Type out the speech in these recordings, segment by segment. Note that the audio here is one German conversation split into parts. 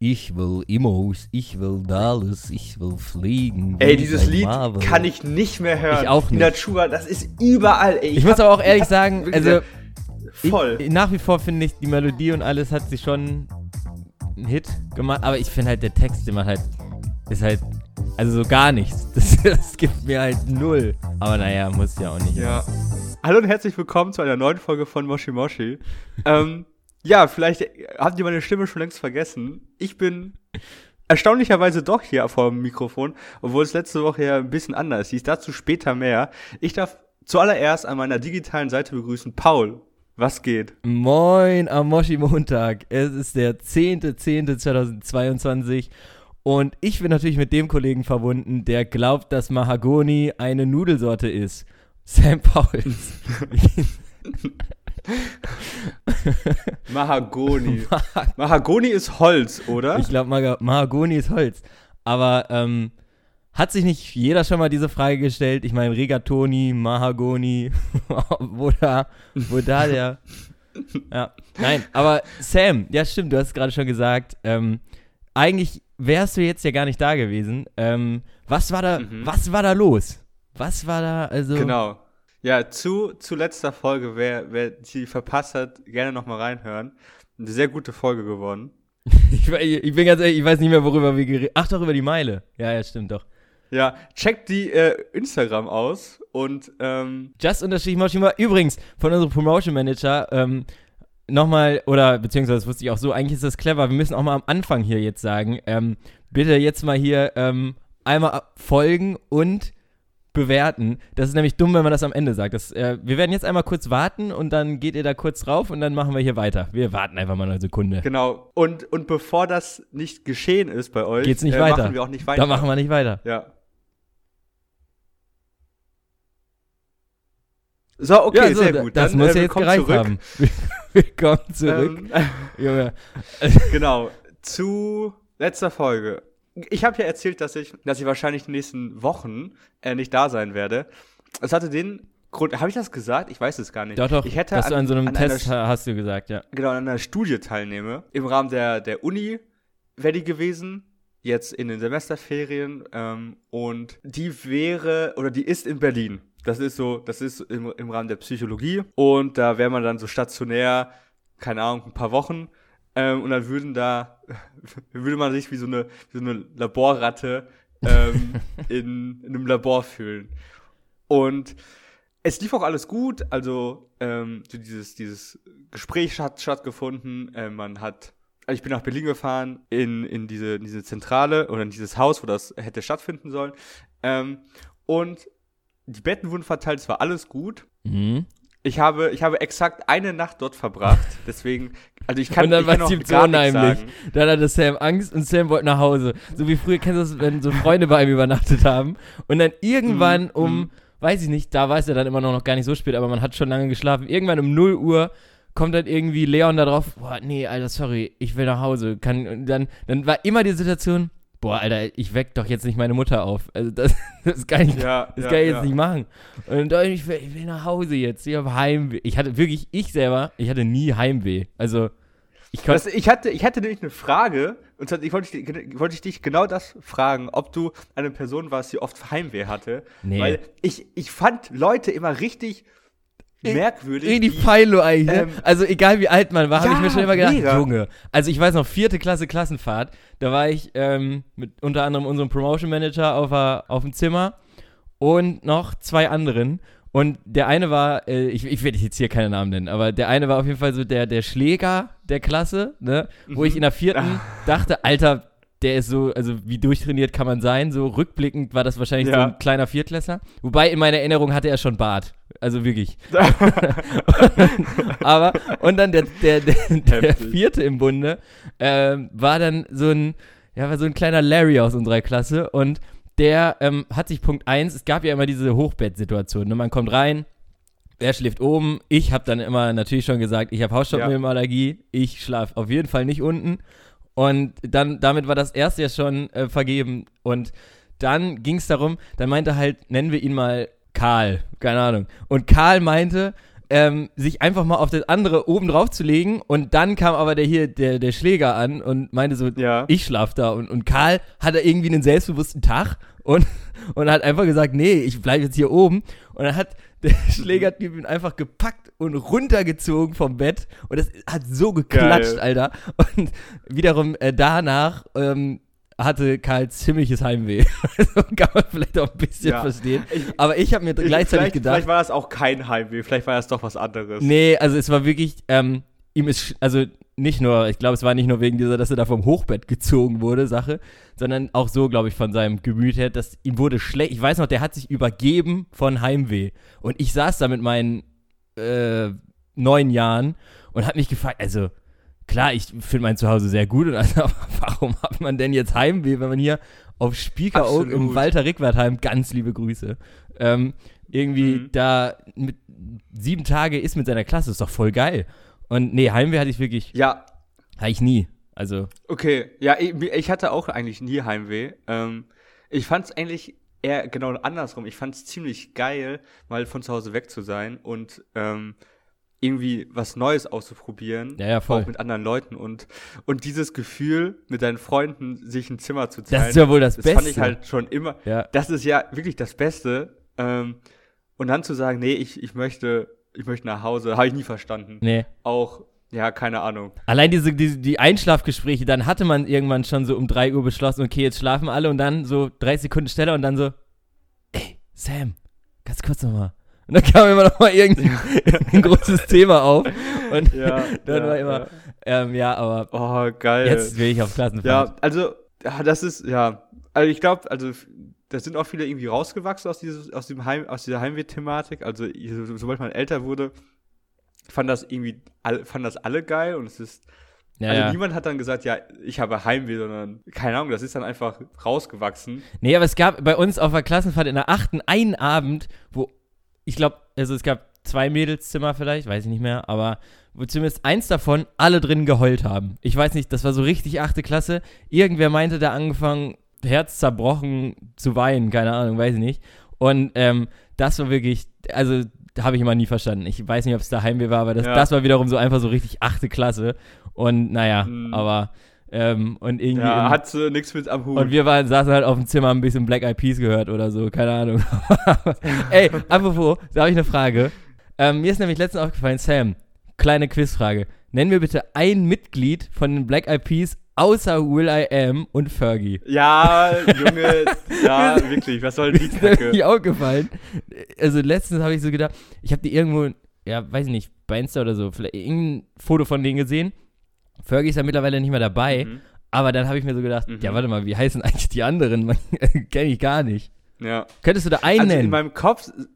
Ich will Immos, ich will Dallas, ich will fliegen. Ey, dieses Lied Marvel. kann ich nicht mehr hören. Ich auch nicht. Natura, das ist überall. Ey, ich, ich muss aber auch ehrlich sagen, also voll. Ich, nach wie vor finde ich, die Melodie und alles hat sich schon einen Hit gemacht, aber ich finde halt, der Text, den man halt, ist halt, also so gar nichts. Das, das gibt mir halt null. Aber naja, muss ja auch nicht. Ja. Hallo und herzlich willkommen zu einer neuen Folge von Moshi Moshi. ähm, ja, vielleicht habt ihr meine Stimme schon längst vergessen. Ich bin erstaunlicherweise doch hier vor dem Mikrofon, obwohl es letzte Woche ja ein bisschen anders hieß. Dazu später mehr. Ich darf zuallererst an meiner digitalen Seite begrüßen Paul. Was geht? Moin am Moshi Montag. Es ist der 10.10.2022 und ich bin natürlich mit dem Kollegen verbunden, der glaubt, dass Mahagoni eine Nudelsorte ist. Sam Pauls. Mahagoni. Mahagoni ist Holz, oder? Ich glaube, Mahagoni ist Holz. Aber ähm, hat sich nicht jeder schon mal diese Frage gestellt? Ich meine, Regatoni, Mahagoni, wo da, wo da der. Ja, nein, aber Sam, ja stimmt, du hast es gerade schon gesagt. Ähm, eigentlich wärst du jetzt ja gar nicht da gewesen. Ähm, was war da, mhm. was war da los? Was war da, also. Genau. Ja, zu, zu letzter Folge, wer, wer die verpasst hat, gerne nochmal reinhören. Eine sehr gute Folge geworden. ich, ich, bin ganz ehrlich, ich weiß nicht mehr, worüber wir geredet Ach, doch, über die Meile. Ja, ja, stimmt doch. Ja, checkt die äh, Instagram aus und ähm Just unterstrich Moshima. Übrigens, von unserem Promotion Manager, ähm, nochmal, oder beziehungsweise das wusste ich auch so, eigentlich ist das clever, wir müssen auch mal am Anfang hier jetzt sagen, ähm, bitte jetzt mal hier ähm, einmal folgen und bewerten. Das ist nämlich dumm, wenn man das am Ende sagt. Das, äh, wir werden jetzt einmal kurz warten und dann geht ihr da kurz drauf und dann machen wir hier weiter. Wir warten einfach mal eine Sekunde. Genau. Und, und bevor das nicht geschehen ist bei euch, geht's nicht äh, weiter. machen wir auch nicht weiter. Da machen wir nicht weiter. Ja. So, okay, ja, so, sehr gut. Das Dann, muss äh, ja jetzt gereicht zurück. haben. willkommen zurück. Ähm, Junge. genau. Zu letzter Folge. Ich habe ja erzählt, dass ich, dass ich wahrscheinlich die nächsten Wochen äh, nicht da sein werde. Es hatte den Grund, habe ich das gesagt? Ich weiß es gar nicht. Doch, doch, ich hätte dass an, du an so einem an Test einer, hast du gesagt, ja. Genau, an einer Studie teilnehme. Im Rahmen der, der Uni wäre die gewesen, jetzt in den Semesterferien. Ähm, und die wäre, oder die ist in Berlin. Das ist so, das ist im, im Rahmen der Psychologie. Und da wäre man dann so stationär, keine Ahnung, ein paar Wochen. Ähm, und dann würden da, würde man sich wie so eine, wie so eine Laborratte ähm, in, in einem Labor fühlen. Und es lief auch alles gut, also ähm, so dieses, dieses Gespräch hat stattgefunden. Äh, man hat, also ich bin nach Berlin gefahren, in, in, diese, in diese Zentrale oder in dieses Haus, wo das hätte stattfinden sollen. Ähm, und die Betten wurden verteilt, es war alles gut. Mhm. Ich habe, ich habe exakt eine Nacht dort verbracht, deswegen, also ich kann, und dann war es ihm so unheimlich. Dann hatte Sam Angst und Sam wollte nach Hause. So wie früher kennst du das, wenn so Freunde bei ihm übernachtet haben. Und dann irgendwann mm, um, mm. weiß ich nicht, da war es ja dann immer noch gar nicht so spät, aber man hat schon lange geschlafen. Irgendwann um 0 Uhr kommt dann irgendwie Leon da drauf, boah, nee, Alter, sorry, ich will nach Hause. Kann, und dann, dann war immer die Situation, boah, Alter, ich weck doch jetzt nicht meine Mutter auf. Also das, das kann ich, ja, das ja, kann ich jetzt ja. nicht machen. Und dann, ich will, ich will nach Hause jetzt, ich habe Heimweh. Ich hatte wirklich, ich selber, ich hatte nie Heimweh. Also ich, das, ich, hatte, ich hatte nämlich eine Frage, und zwar, ich wollte, ich, wollte ich dich genau das fragen, ob du eine Person warst, die oft Heimweh hatte. Nee. Weil ich, ich fand Leute immer richtig merkwürdig. Irgendwie Philo eigentlich, ne? ähm, Also egal wie alt man war, ja, habe ich mir schon immer gedacht, mega. Junge. Also ich weiß noch, vierte Klasse Klassenfahrt, da war ich ähm, mit unter anderem unserem Promotion Manager auf, auf dem Zimmer und noch zwei anderen. Und der eine war, äh, ich, ich werde jetzt hier keine Namen nennen, aber der eine war auf jeden Fall so der, der Schläger der Klasse, ne? Wo mhm. ich in der vierten dachte, Alter, der ist so, also wie durchtrainiert kann man sein, so rückblickend war das wahrscheinlich ja. so ein kleiner Viertklässler. Wobei in meiner Erinnerung hatte er schon Bart. Also wirklich. Aber, und dann der, der, der, der vierte im Bunde äh, war dann so ein, ja, war so ein kleiner Larry aus unserer Klasse und der ähm, hat sich Punkt 1, es gab ja immer diese Hochbettsituation, ne? man kommt rein, Wer schläft oben? Ich habe dann immer natürlich schon gesagt, ich habe Hausstaubmilbenallergie. Ja. Ich schlafe auf jeden Fall nicht unten. Und dann, damit war das erste ja schon äh, vergeben. Und dann ging es darum, dann meinte halt, nennen wir ihn mal Karl, keine Ahnung. Und Karl meinte, ähm, sich einfach mal auf das andere oben drauf zu legen. Und dann kam aber der hier, der, der Schläger an und meinte so, Ja. ich schlaf da. Und, und Karl hatte irgendwie einen selbstbewussten Tag und, und hat einfach gesagt, nee, ich bleibe jetzt hier oben. Und dann hat der Schlägertyp ihn einfach gepackt und runtergezogen vom Bett. Und das hat so geklatscht, Geil. Alter. Und wiederum äh, danach ähm, hatte Karl ziemliches Heimweh. Also kann man vielleicht auch ein bisschen Ja. verstehen. Aber ich habe mir Ich- gleichzeitig vielleicht, gedacht, Vielleicht war das auch kein Heimweh, vielleicht war das doch was anderes. Nee, also es war wirklich, ähm, ihm ist, also nicht nur, ich glaube, es war nicht nur wegen dieser, dass er da vom Hochbett gezogen wurde, Sache, sondern auch so, glaube ich, von seinem Gemüt her, dass ihm wurde schlecht. Ich weiß noch, der hat sich übergeben von Heimweh. Und ich saß da mit meinen äh, neun Jahren und habe mich gefragt, also klar, ich finde mein Zuhause sehr gut, und also, aber warum hat man denn jetzt Heimweh, wenn man hier auf Spiekeroog im. Walter Rickwertheim, ganz liebe Grüße, ähm, irgendwie Mhm. da mit sieben Tage ist mit seiner Klasse, ist doch voll geil. Und nee, Heimweh hatte ich wirklich, Ja, hatte ich nie. Also, okay. Ja, ich, ich hatte auch eigentlich nie Heimweh. Ähm, ich fand es eigentlich eher genau andersrum. Ich fand es ziemlich geil, mal von zu Hause weg zu sein und ähm, irgendwie was Neues auszuprobieren. Ja, ja, voll. Auch mit anderen Leuten und, und dieses Gefühl, mit deinen Freunden sich ein Zimmer zu teilen. das ist ja wohl das, das Beste. fand ich halt schon immer. Ja. Das ist ja wirklich das Beste. Ähm, und dann zu sagen, nee, ich, ich möchte, ich möchte nach Hause, habe ich nie verstanden. Nee. Auch, ja, keine Ahnung. Allein diese, diese, die Einschlafgespräche, dann hatte man irgendwann schon so um 3 Uhr beschlossen, okay, jetzt schlafen alle und dann so 30 Sekunden schneller und dann so, ey, Sam, ganz kurz nochmal. Und dann kam immer noch mal irgendein, ein großes Thema auf. Und Ja, dann ja, war immer, ähm, ja, aber Oh, geil. jetzt will ich auf Klassenfahrt. ja, also, ja, das ist, ja. Also ich glaube, also da sind auch viele irgendwie rausgewachsen aus, dieses, aus, dem Heim, aus dieser Heimweh-Thematik. Also so- sobald man älter wurde, fand das irgendwie, all, fanden das alle geil und es ist, Ja, also ja. niemand hat dann gesagt, ja, ich habe Heimweh, sondern, keine Ahnung, das ist dann einfach rausgewachsen. Nee, aber es gab bei uns auf der Klassenfahrt in der achten einen Abend, wo ich glaube, also es gab zwei Mädelszimmer vielleicht, weiß ich nicht mehr, aber wo zumindest eins davon alle drin geheult haben. Ich weiß nicht, das war so richtig achte Klasse. Irgendwer meinte da angefangen, Herz zerbrochen zu weinen, keine Ahnung, weiß ich nicht. Und ähm, das war wirklich, also habe ich immer nie verstanden. Ich weiß nicht, ob es daheim war, aber das, Ja. das war wiederum so einfach so richtig achte Klasse. Und naja, Mhm. aber ähm, und irgendwie Ja, hat äh, nichts mit am Hut. und wir waren, saßen halt auf dem Zimmer, haben ein bisschen Black Eyed Peas gehört oder so, keine Ahnung. Ey, apropos, da habe ich eine Frage. Ähm, mir ist nämlich letztens aufgefallen, Sam, kleine Quizfrage. Nenn mir bitte ein Mitglied von den Black Eyed Peas außer Will I Am und Fergie. ja, Junge, ja, wirklich, was soll die Ist mir Kacke? aufgefallen. Also letztens habe ich so gedacht, ich habe die irgendwo, ja, weiß ich nicht, bei Insta oder so, vielleicht irgendein Foto von denen gesehen. Fergie ist ja mittlerweile nicht mehr dabei. Mhm. Aber dann habe ich mir so gedacht, Mhm. ja, warte mal, wie heißen eigentlich die anderen? Kenne ich gar nicht. Ja. Könntest du da einen Also in nennen? meinem Kopf. es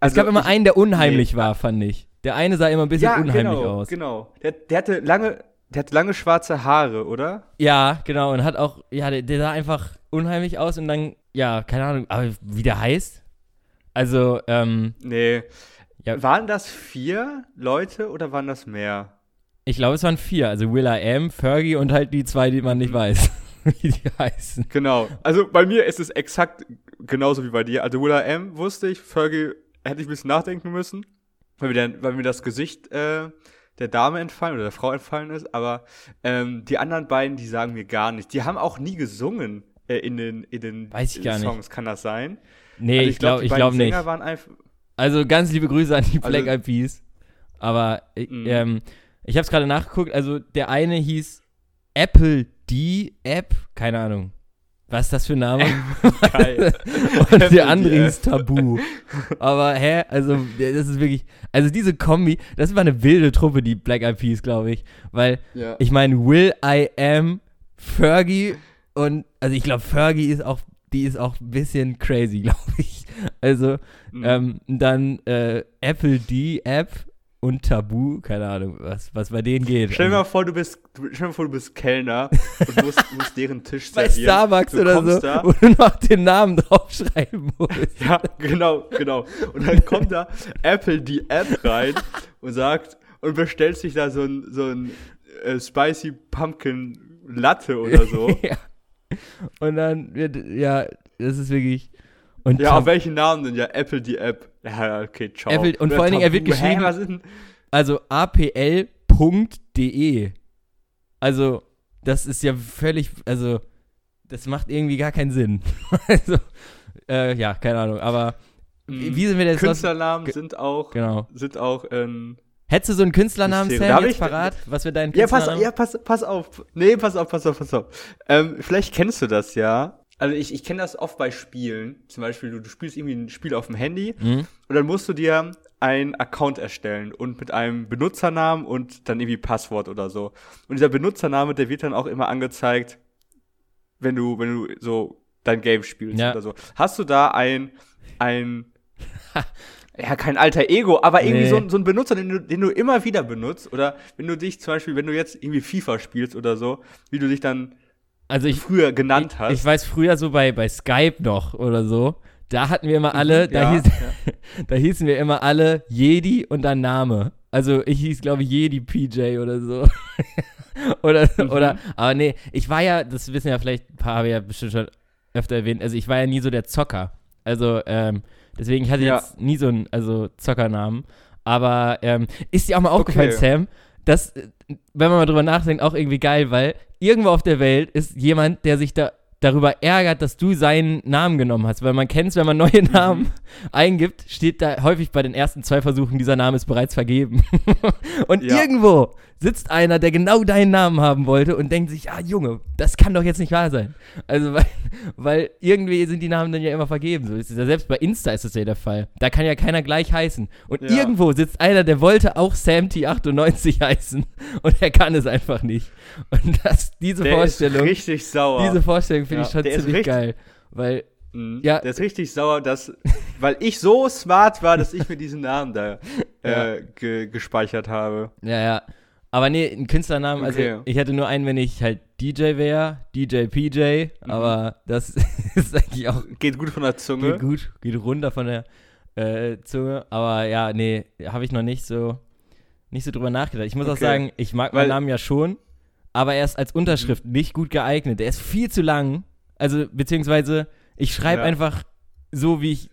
Also gab immer ich- einen, der unheimlich nee. war, fand ich. Der eine sah immer ein bisschen ja, unheimlich genau, aus. Genau. Der, der hatte lange, der hatte lange schwarze Haare, oder? Ja, genau. Und hat auch, ja, der, der sah einfach unheimlich aus und dann, ja, keine Ahnung, aber wie der heißt? Also, ähm, Nee. Ja. Waren das vier Leute oder waren das mehr? Ich glaube, es waren vier. Also Will I Am, Fergie und halt die zwei, die man nicht weiß, wie die heißen. Genau. Also bei mir ist es exakt genauso wie bei dir. Also Will I Am wusste ich, Fergie hätte ich ein bisschen nachdenken müssen, weil mir, dann, weil mir das Gesicht äh, der Dame entfallen oder der Frau entfallen ist. Aber ähm, die anderen beiden, die sagen mir gar nichts. Die haben auch nie gesungen äh, in den, in den Weiß ich gar nicht. Songs. Kann das sein? Nee, Also ich glaube beiden glaub nicht. Sänger waren einfach. Also ganz liebe Grüße an die Black Also- Eyed Peas. Aber äh, Mhm. ähm, ich habe es gerade nachgeguckt. Also der eine hieß Apple D App, keine Ahnung. Was ist das für ein Name? Geil. Und der andere hieß Tabu. Aber hä, also das ist wirklich, also diese Kombi, das war eine wilde Truppe, die Black Eyed Peas, glaube ich, weil ja. ich meine Will I Am, Fergie und also ich glaube Fergie ist auch, die ist auch ein bisschen crazy, glaube ich. Also Mhm. ähm, dann äh, Apple D App und Tabu, keine Ahnung, was, was bei denen geht. Stell dir mal Also, vor, du bist, stell dir mal vor, du bist Kellner und musst, musst deren Tisch bei servieren. Starbucks Du oder so, da- wo du noch den Namen draufschreiben musst. Ja, genau, genau. Und dann kommt da Apple die App rein und sagt und bestellt sich da so ein, so ein äh, Spicy Pumpkin Latte oder so. ja. Und dann wird, ja, das ist wirklich. Und Ja, auf welchen Namen denn? Ja, Apple die App. Ja, okay, ciao. Apple- und Oder vor allen Dingen, er wird. Hä, geschrieben- was denn? Also apl.de. Also, das ist ja völlig, also, das macht irgendwie gar keinen Sinn. also, äh, ja, keine Ahnung, aber wie wie sind wir denn jetzt Künstlernamen Ge- sind auch, Genau. sind auch, ähm, Hättest du so einen Künstlernamen, Mysterium. Sam, jetzt ich- parat? Was wir deinen Ja, pass, Künstlernamen? ja pass, pass auf. Nee, pass auf, pass auf, pass auf. Ähm, vielleicht kennst du das ja. Also ich, ich kenne das oft bei Spielen. Zum Beispiel, du, du spielst irgendwie ein Spiel auf dem Handy Mhm. und dann musst du dir einen Account erstellen und mit einem Benutzernamen und dann irgendwie Passwort oder so. Und dieser Benutzername, der wird dann auch immer angezeigt, wenn du, wenn du so dein Game spielst Ja. oder so. Hast du da ein, ein, ja, kein alter Ego, aber irgendwie Nee. so, ein- so ein Benutzer, den du, den du immer wieder benutzt oder wenn du dich zum Beispiel, wenn du jetzt irgendwie FIFA spielst oder so, wie du dich dann Also ich, früher genannt ich, hast. ich weiß früher so bei, bei Skype noch oder so, da hatten wir immer alle, da, ja, hieß, da hießen wir immer alle Jedi und dann Name. Also ich hieß, glaube ich, Jedi PJ oder so. oder, Mhm. oder, aber nee, ich war ja, das wissen ja vielleicht ein paar, habe ich ja bestimmt schon öfter erwähnt, also ich war ja nie so der Zocker. Also, ähm, deswegen ich hatte Ja. jetzt nie so einen, also Zockernamen. Aber ähm, ist dir auch mal aufgefallen, Okay. Sam, dass, äh, wenn man mal drüber nachdenkt, auch irgendwie geil, weil irgendwo auf der Welt ist jemand, der sich da darüber ärgert, dass du seinen Namen genommen hast. Weil man kennt es, wenn man neue Mhm. Namen eingibt, steht da häufig bei den ersten zwei Versuchen, dieser Name ist bereits vergeben. und Ja. irgendwo sitzt einer, der genau deinen Namen haben wollte und denkt sich, ah Junge, das kann doch jetzt nicht wahr sein. Also, weil, weil irgendwie sind die Namen dann ja immer vergeben. So ist ja selbst bei Insta ist das ja der Fall. Da kann ja keiner gleich heißen. Und Ja. irgendwo sitzt einer, der wollte auch SamT98 heißen und er kann es einfach nicht. Und das, diese der Vorstellung, ist richtig sauer. diese Vorstellung finde Ja, ich schon der ziemlich geil. Weil, Mhm. Ja. Der ist richtig sauer, dass, weil ich so smart war, dass ich mir diesen Namen da äh, ge gespeichert habe. ja, ja. Aber nee, ein Künstlernamen, Okay. also ich hätte nur einen, wenn ich halt DJ wäre, DJ PJ, Mhm. aber das ist eigentlich auch Geht gut von der Zunge. Geht gut, geht runter von der äh, Zunge. Aber ja, nee, habe ich noch nicht so, nicht so drüber nachgedacht. Ich muss auch Okay. sagen, ich mag Weil- meinen Namen ja schon, aber er ist als Unterschrift nicht gut geeignet. Der ist viel zu lang. Also, beziehungsweise, ich schreibe Ja. einfach so, wie ich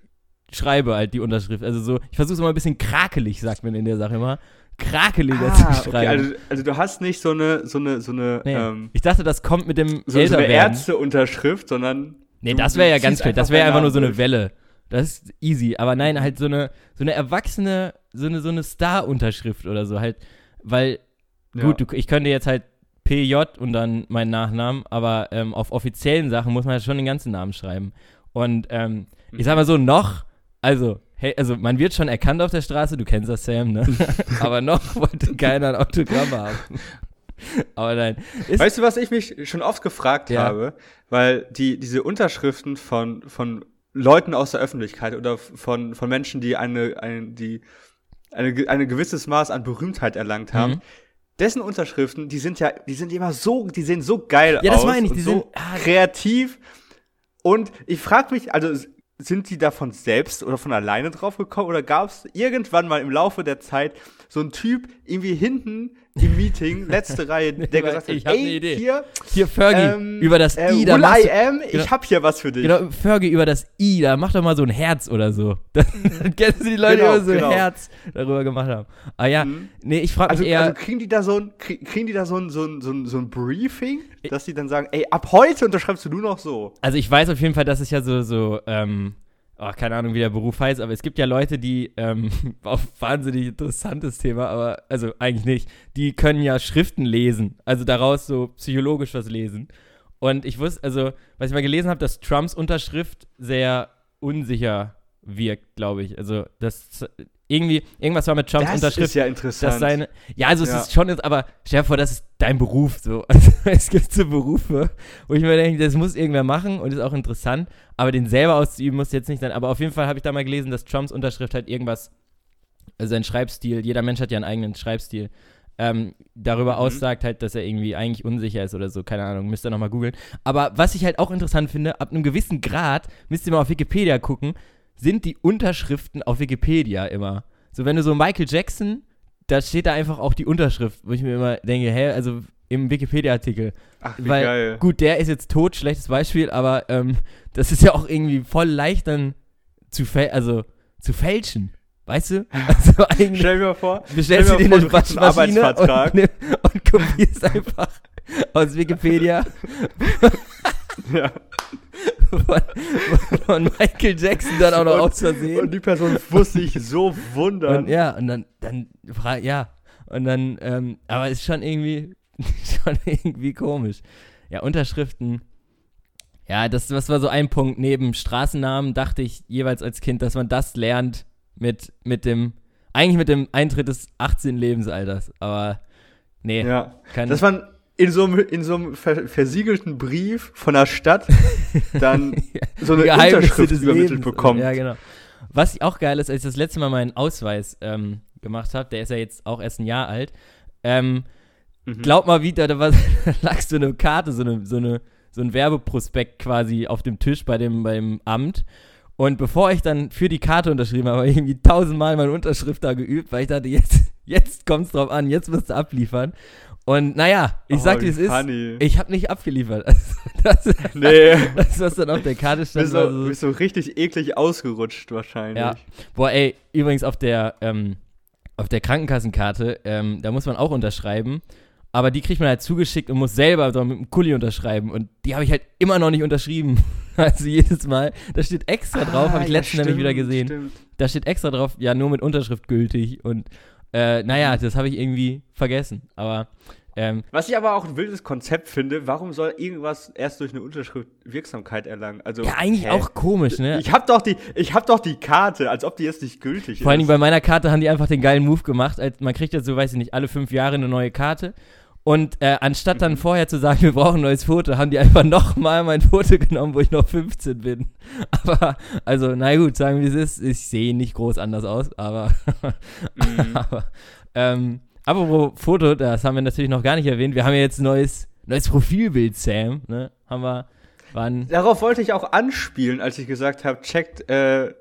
schreibe, halt die Unterschrift. Also so, ich versuche es immer ein bisschen krakelig, sagt man in der Sache immer. Krakeliger Ah, zu okay, schreiben. also, also du hast nicht so eine, so eine, so eine, nee. ähm, ich dachte, das kommt mit dem so, so eine. Ärzteunterschrift, sondern Nee, du- das wäre ja ganz schlecht. Das wäre einfach nur so eine. Welle. Das ist easy. Aber nein, halt so eine, so eine erwachsene, so eine, so eine Star-Unterschrift oder so halt. Weil, Ja. gut, du, ich könnte jetzt halt PJ und dann meinen Nachnamen, aber ähm, auf offiziellen Sachen muss man ja schon den ganzen Namen schreiben. Und ähm, ich sag mal so, noch, also, hey, also man wird schon erkannt auf der Straße, du kennst das, Sam, ne? aber noch wollte keiner ein Autogramm haben. aber nein. Ist, Weißt du, was ich mich schon oft gefragt Ja. habe? Weil die, diese Unterschriften von, von Leuten aus der Öffentlichkeit oder von, von Menschen, die eine, eine, die eine, eine gewisses Maß an Berühmtheit erlangt haben, Mhm. dessen Unterschriften, die sind ja, die sind immer so, die sehen so geil Ja, das aus. meine ich, die so sind- ah, kreativ. Und ich frage mich, also sind die davon selbst oder von alleine drauf gekommen oder gab es irgendwann mal im Laufe der Zeit so einen Typ irgendwie hinten im Meeting, letzte Reihe, der gesagt hat, ich hab ne ey, Idee. hier, Hier, Fergie, ähm, über das äh, I, da machst I am, genau. ich hab hier was für dich. Genau, Fergie über das I, da mach doch mal so ein Herz oder so. Dann kennst du die Leute, die Genau, immer so genau. ein Herz darüber gemacht haben. Ah ja, Mhm. nee, ich frage Also, mich eher, also kriegen die da so ein, krie- kriegen die da so ein, so ein, so ein, so ein Briefing, dass die dann sagen, ey, ab heute unterschreibst du nur noch so. also ich weiß auf jeden Fall, dass es ja so, so, ähm, oh, keine Ahnung, wie der Beruf heißt, aber es gibt ja Leute, die, ähm, auch wahnsinnig interessantes Thema, aber, also eigentlich nicht, die können ja Schriften lesen, also daraus so psychologisch was lesen. Und ich wusste, also, was ich mal gelesen habe, dass Trumps Unterschrift sehr unsicher wirkt, glaube ich. Also, das irgendwie, irgendwas war mit Trumps Das Unterschrift. ist ja interessant. seine, ja, also es Ja. ist schon, jetzt, aber stell dir vor, das ist dein Beruf so. Also, es gibt so Berufe, wo ich mir denke, das muss irgendwer machen und ist auch interessant, aber den selber auszuüben muss jetzt nicht sein. Aber auf jeden Fall habe ich da mal gelesen, dass Trumps Unterschrift halt irgendwas, also sein Schreibstil, jeder Mensch hat ja einen eigenen Schreibstil, ähm, darüber Mhm. aussagt halt, dass er irgendwie eigentlich unsicher ist oder so, keine Ahnung, müsst ihr nochmal googeln. Aber was ich halt auch interessant finde, ab einem gewissen Grad, müsst ihr mal auf Wikipedia gucken, sind die Unterschriften auf Wikipedia immer. So, wenn du so Michael Jackson, da steht da einfach auch die Unterschrift, wo ich mir immer denke, hä, also im Wikipedia-Artikel. Ach, wie Weil, geil. gut, der ist jetzt tot, schlechtes Beispiel, aber ähm, das ist ja auch irgendwie voll leicht, dann zu, also, zu fälschen. Weißt du? Also eigentlich Stell dir mal vor, bestellst du dir eine Waschmaschine und, ne, und kopierst einfach aus Wikipedia ja. von, von, Michael Jackson dann auch noch und, aus Versehen. Und die Person muss sich so wundern. Und, ja, und dann, dann, ja, und dann, ähm, aber ist schon irgendwie, schon irgendwie komisch. Ja, Unterschriften. Ja, das, das war so ein Punkt. Neben Straßennamen dachte ich jeweils als Kind, dass man das lernt mit, mit dem, eigentlich mit dem Eintritt des 18. Lebensalters. Aber nee. Ja, das waren in so einem, in so einem versiegelten Brief von der Stadt dann so eine Unterschrift übermittelt Lebens. bekommt. Ja, genau. Was auch geil ist, als ich das letzte Mal meinen Ausweis ähm, gemacht habe, der ist ja jetzt auch erst ein Jahr alt, ähm, mhm. glaub mal wieder, da, war, da lag so eine Karte, so, eine, so, eine, so ein Werbeprospekt quasi auf dem Tisch bei dem, beim Amt. Und bevor ich dann für die Karte unterschrieben habe, habe ich irgendwie tausendmal meine Unterschrift da geübt, weil ich dachte, jetzt, jetzt kommt es drauf an, jetzt wirst du abliefern. Und naja, ich oh, sag dir, es ist, ich habe nicht abgeliefert. Also, das, nee. Das, was dann auf der Karte stand. Bist so, so, bist so richtig eklig ausgerutscht wahrscheinlich. Ja. Boah, ey, übrigens auf der, ähm, auf der Krankenkassenkarte, ähm, da muss man auch unterschreiben. Aber die kriegt man halt zugeschickt und muss selber so mit dem Kuli unterschreiben. Und die habe ich halt immer noch nicht unterschrieben. Also jedes Mal. Da steht extra drauf, ah, habe ich ja, letztens nämlich wieder gesehen. Stimmt. Da steht extra drauf, ja, nur mit Unterschrift gültig. Und äh, naja, das habe ich irgendwie vergessen. Aber. Ähm, Was ich aber auch ein wildes Konzept finde, warum soll irgendwas erst durch eine Unterschrift Wirksamkeit erlangen? Also, ja, eigentlich hä? auch komisch, ne? Ich habe doch, die, hab doch die Karte, als ob die jetzt nicht gültig ist. Vor allem bei meiner Karte haben die einfach den geilen Move gemacht. Als, man kriegt jetzt so, weiß ich nicht, alle fünf Jahre eine neue Karte. Und äh, anstatt dann mhm. vorher zu sagen, wir brauchen ein neues Foto, haben die einfach nochmal mein Foto genommen, wo ich noch 15 bin. Aber, also, na gut, sagen wir es ist. Ich sehe nicht groß anders aus, aber. mhm. aber ähm, apropos Foto, das haben wir natürlich noch gar nicht erwähnt. Wir haben ja jetzt ein neues, neues Profilbild, Sam. Ne? Haben wir. Wann? Darauf wollte ich auch anspielen, als ich gesagt habe, checkt. Äh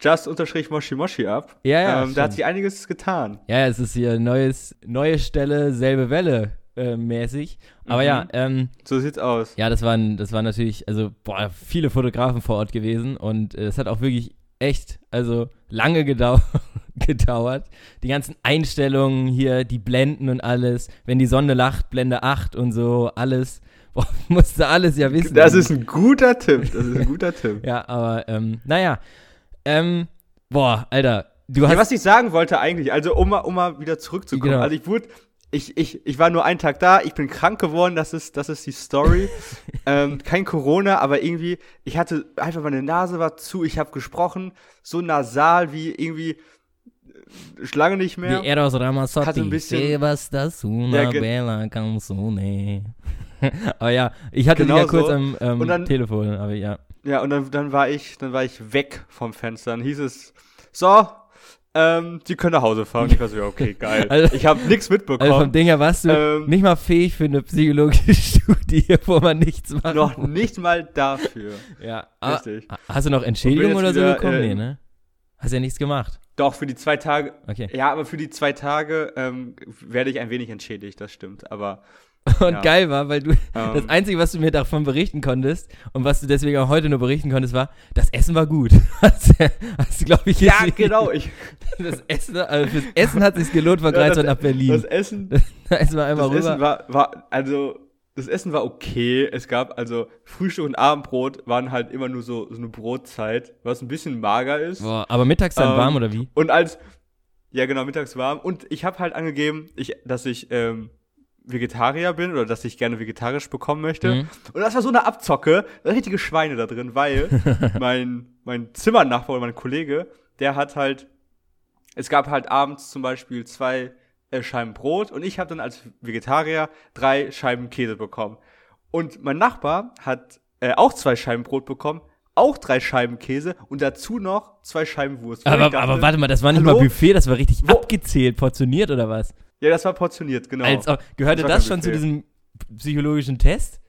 Just unterstrich Moshi Moshi ab. Ja, ja. Ähm, da hat sich einiges getan. Ja, es ist hier neues, neue Stelle, selbe Welle äh, mäßig. Aber mhm. ja, ähm, so sieht's aus. Ja, das waren, das waren natürlich, also boah, viele Fotografen vor Ort gewesen und äh, es hat auch wirklich echt, also lange gedau gedauert. Die ganzen Einstellungen hier, die Blenden und alles. Wenn die Sonne lacht, Blende 8 und so, alles. Boah, musste alles ja wissen. Das ist ein guter Tipp. Das ist ein guter Tipp. ja, aber ähm, naja. Ähm, boah, Alter. Du hast ja, was ich sagen wollte eigentlich, also um mal, um mal wieder zurückzukommen. Genau. Also ich wurde, ich, ich, ich war nur einen Tag da, ich bin krank geworden, das ist, das ist die Story. ähm, kein Corona, aber irgendwie, ich hatte einfach meine Nase war zu, ich habe gesprochen, so nasal wie irgendwie äh, Schlange nicht mehr. Die Eros Ramazzotti, hatte ein bisschen, das una ja, bella canzone. aber ja, ich hatte genau ja kurz so. am ähm, dann, Telefon, aber ja. Ja, und dann, dann war ich, dann war ich weg vom Fenster. Dann hieß es, so, ähm, sie können nach Hause fahren. Ich war so, ja, okay, geil. Also, ich habe nichts mitbekommen. Also vom Ding her warst du ähm, nicht mal fähig für eine psychologische Studie, wo man nichts macht. Noch nicht mal dafür. ja, richtig. Hast du noch Entschädigung oder wieder, so bekommen? Äh, nee, ne? Hast ja nichts gemacht. Doch, für die zwei Tage. Okay. Ja, aber für die zwei Tage ähm, werde ich ein wenig entschädigt, das stimmt. Aber Und ja. geil war, weil du um. Ähm. das Einzige, was du mir davon berichten konntest und was du deswegen auch heute nur berichten konntest, war, das Essen war gut. hast, hast glaube ich, Ja, genau. Ich, das Essen, also fürs Essen hat es sich gelohnt von Greifswald ja, nach Berlin. Das Essen, da essen wir einmal das rüber. Essen war, war, also, das Essen war okay. Es gab also Frühstück und Abendbrot waren halt immer nur so, so eine Brotzeit, was ein bisschen mager ist. Boah, aber mittags dann ähm, warm oder wie? Und als, ja genau, mittags warm. Und ich habe halt angegeben, ich, dass ich, ähm, Vegetarier bin oder dass ich gerne vegetarisch bekommen möchte. Mhm. Und das war so eine Abzocke, richtige Schweine da drin, weil mein, mein Zimmernachbar oder mein Kollege, der hat halt, es gab halt abends zum Beispiel zwei äh, Scheiben Brot und ich habe dann als Vegetarier drei Scheiben Käse bekommen. Und mein Nachbar hat äh, auch zwei Scheiben Brot bekommen, auch drei Scheiben Käse und dazu noch zwei Scheiben Wurst. Aber, dachte, aber warte mal, das war nicht hallo? mal Buffet, das war richtig Wo? abgezählt, portioniert oder was? Ja, das war portioniert, genau. Als, gehörte das, das schon zu diesem psychologischen Test?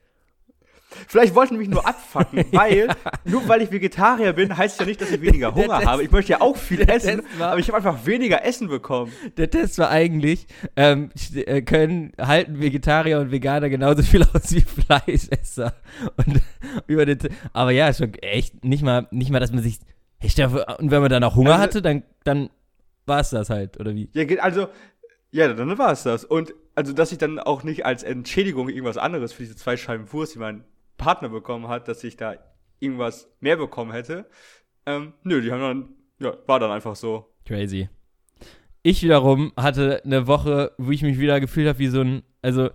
Vielleicht wollten mich nur abfacken, weil ja. nur weil ich Vegetarier bin, heißt ja nicht, dass ich weniger Hunger Test, habe. Ich möchte ja auch viel essen, war, aber ich habe einfach weniger Essen bekommen. Der Test war eigentlich, ähm, äh, können halten Vegetarier und Veganer genauso viel aus wie Fleischesser. Und über den, aber ja, schon echt nicht mal, nicht mal, dass man sich Ich dachte, und wenn man dann auch Hunger Also- hatte, dann, dann war es das halt, oder wie? Ja, also, ja, dann war es das. Und also, dass ich dann auch nicht als Entschädigung irgendwas anderes für diese zwei Scheiben Wurst, die mein Partner bekommen hat, dass ich da irgendwas mehr bekommen hätte. Ähm, nö, die haben dann, ja, war dann einfach so. Crazy. Ich wiederum hatte eine Woche, wo ich mich wieder gefühlt habe wie so ein, also,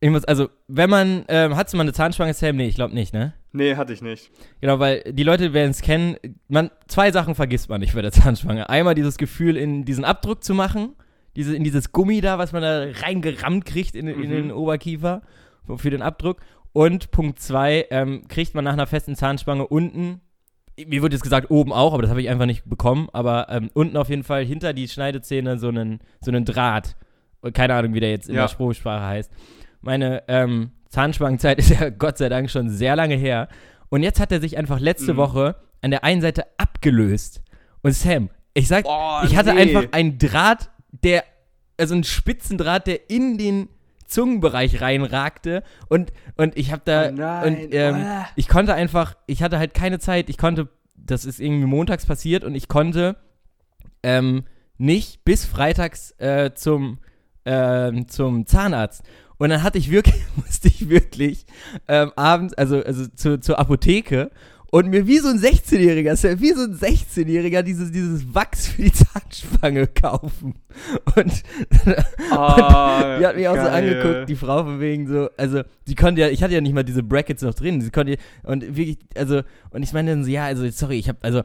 ich muss, also, wenn man, ähm, hattest du mal eine Zahnspange, Sam? Nee, ich glaube nicht, ne? Nee, hatte ich nicht. Genau, weil die Leute werden es kennen, man, zwei Sachen vergisst man nicht bei der Zahnspange. Einmal dieses Gefühl, in diesen Abdruck zu machen, diese, in dieses Gummi da, was man da reingerammt kriegt in, in Mhm. den Oberkiefer für den Abdruck. Und Punkt zwei, ähm, kriegt man nach einer festen Zahnspange unten, mir wurde jetzt gesagt oben auch, aber das habe ich einfach nicht bekommen, aber ähm, unten auf jeden Fall hinter die Schneidezähne so einen, so einen Draht. Keine Ahnung, wie der jetzt in Ja. der Spruchsprache heißt. Meine ähm, Zahnspangenzeit ist ja Gott sei Dank schon sehr lange her. Und jetzt hat er sich einfach letzte Mhm. Woche an der einen Seite abgelöst. Und Sam, ich sag, Oh, ich hatte nee. einfach einen Draht, der, also einen Spitzendraht, der in den Zungenbereich reinragte. Und, und ich habe da, Oh nein, und ähm, oh. ich konnte einfach, ich hatte halt keine Zeit, ich konnte, das ist irgendwie montags passiert und ich konnte ähm, nicht bis freitags äh, zum, ähm, zum Zahnarzt. Und dann hatte ich wirklich, musste ich wirklich ähm, abends, also, also zu, zur Apotheke und mir wie so ein 16-Jähriger, Sam, wie so ein 16-Jähriger dieses, dieses Wachs für die Zahnspange kaufen. Und, Ah, die hat mich auch so geil. angeguckt, die Frau von wegen so, also sie konnte ja, ich hatte ja nicht mal diese Brackets noch drin, sie konnte, und wirklich, also, und ich meine dann so, ja, also sorry, ich habe, also,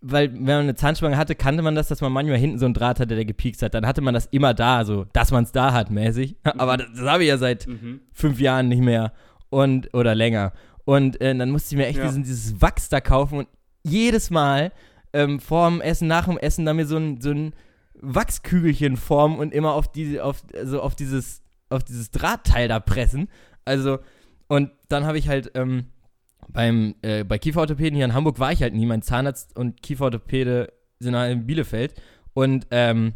weil wenn man eine Zahnspange hatte, kannte man das, dass man manchmal hinten so einen Draht hatte, der gepiekst hat, dann hatte man das immer da, so, dass man es da hat, mäßig, aber das, das habe ich ja seit Mhm. fünf Jahren nicht mehr und, oder länger. Und äh, dann musste ich mir echt Ja. diesen, dieses Wachs da kaufen und jedes Mal ähm, vorm Essen, nach dem Essen, da mir so ein, so ein Wachskügelchen formen und immer auf diese, auf, also auf dieses, auf dieses Drahtteil da pressen. Also, und dann habe ich halt ähm, beim, äh, bei Kieferorthopäden hier in Hamburg war ich halt nie. Mein Zahnarzt und Kieferorthopäde sind halt in Bielefeld. Und ähm,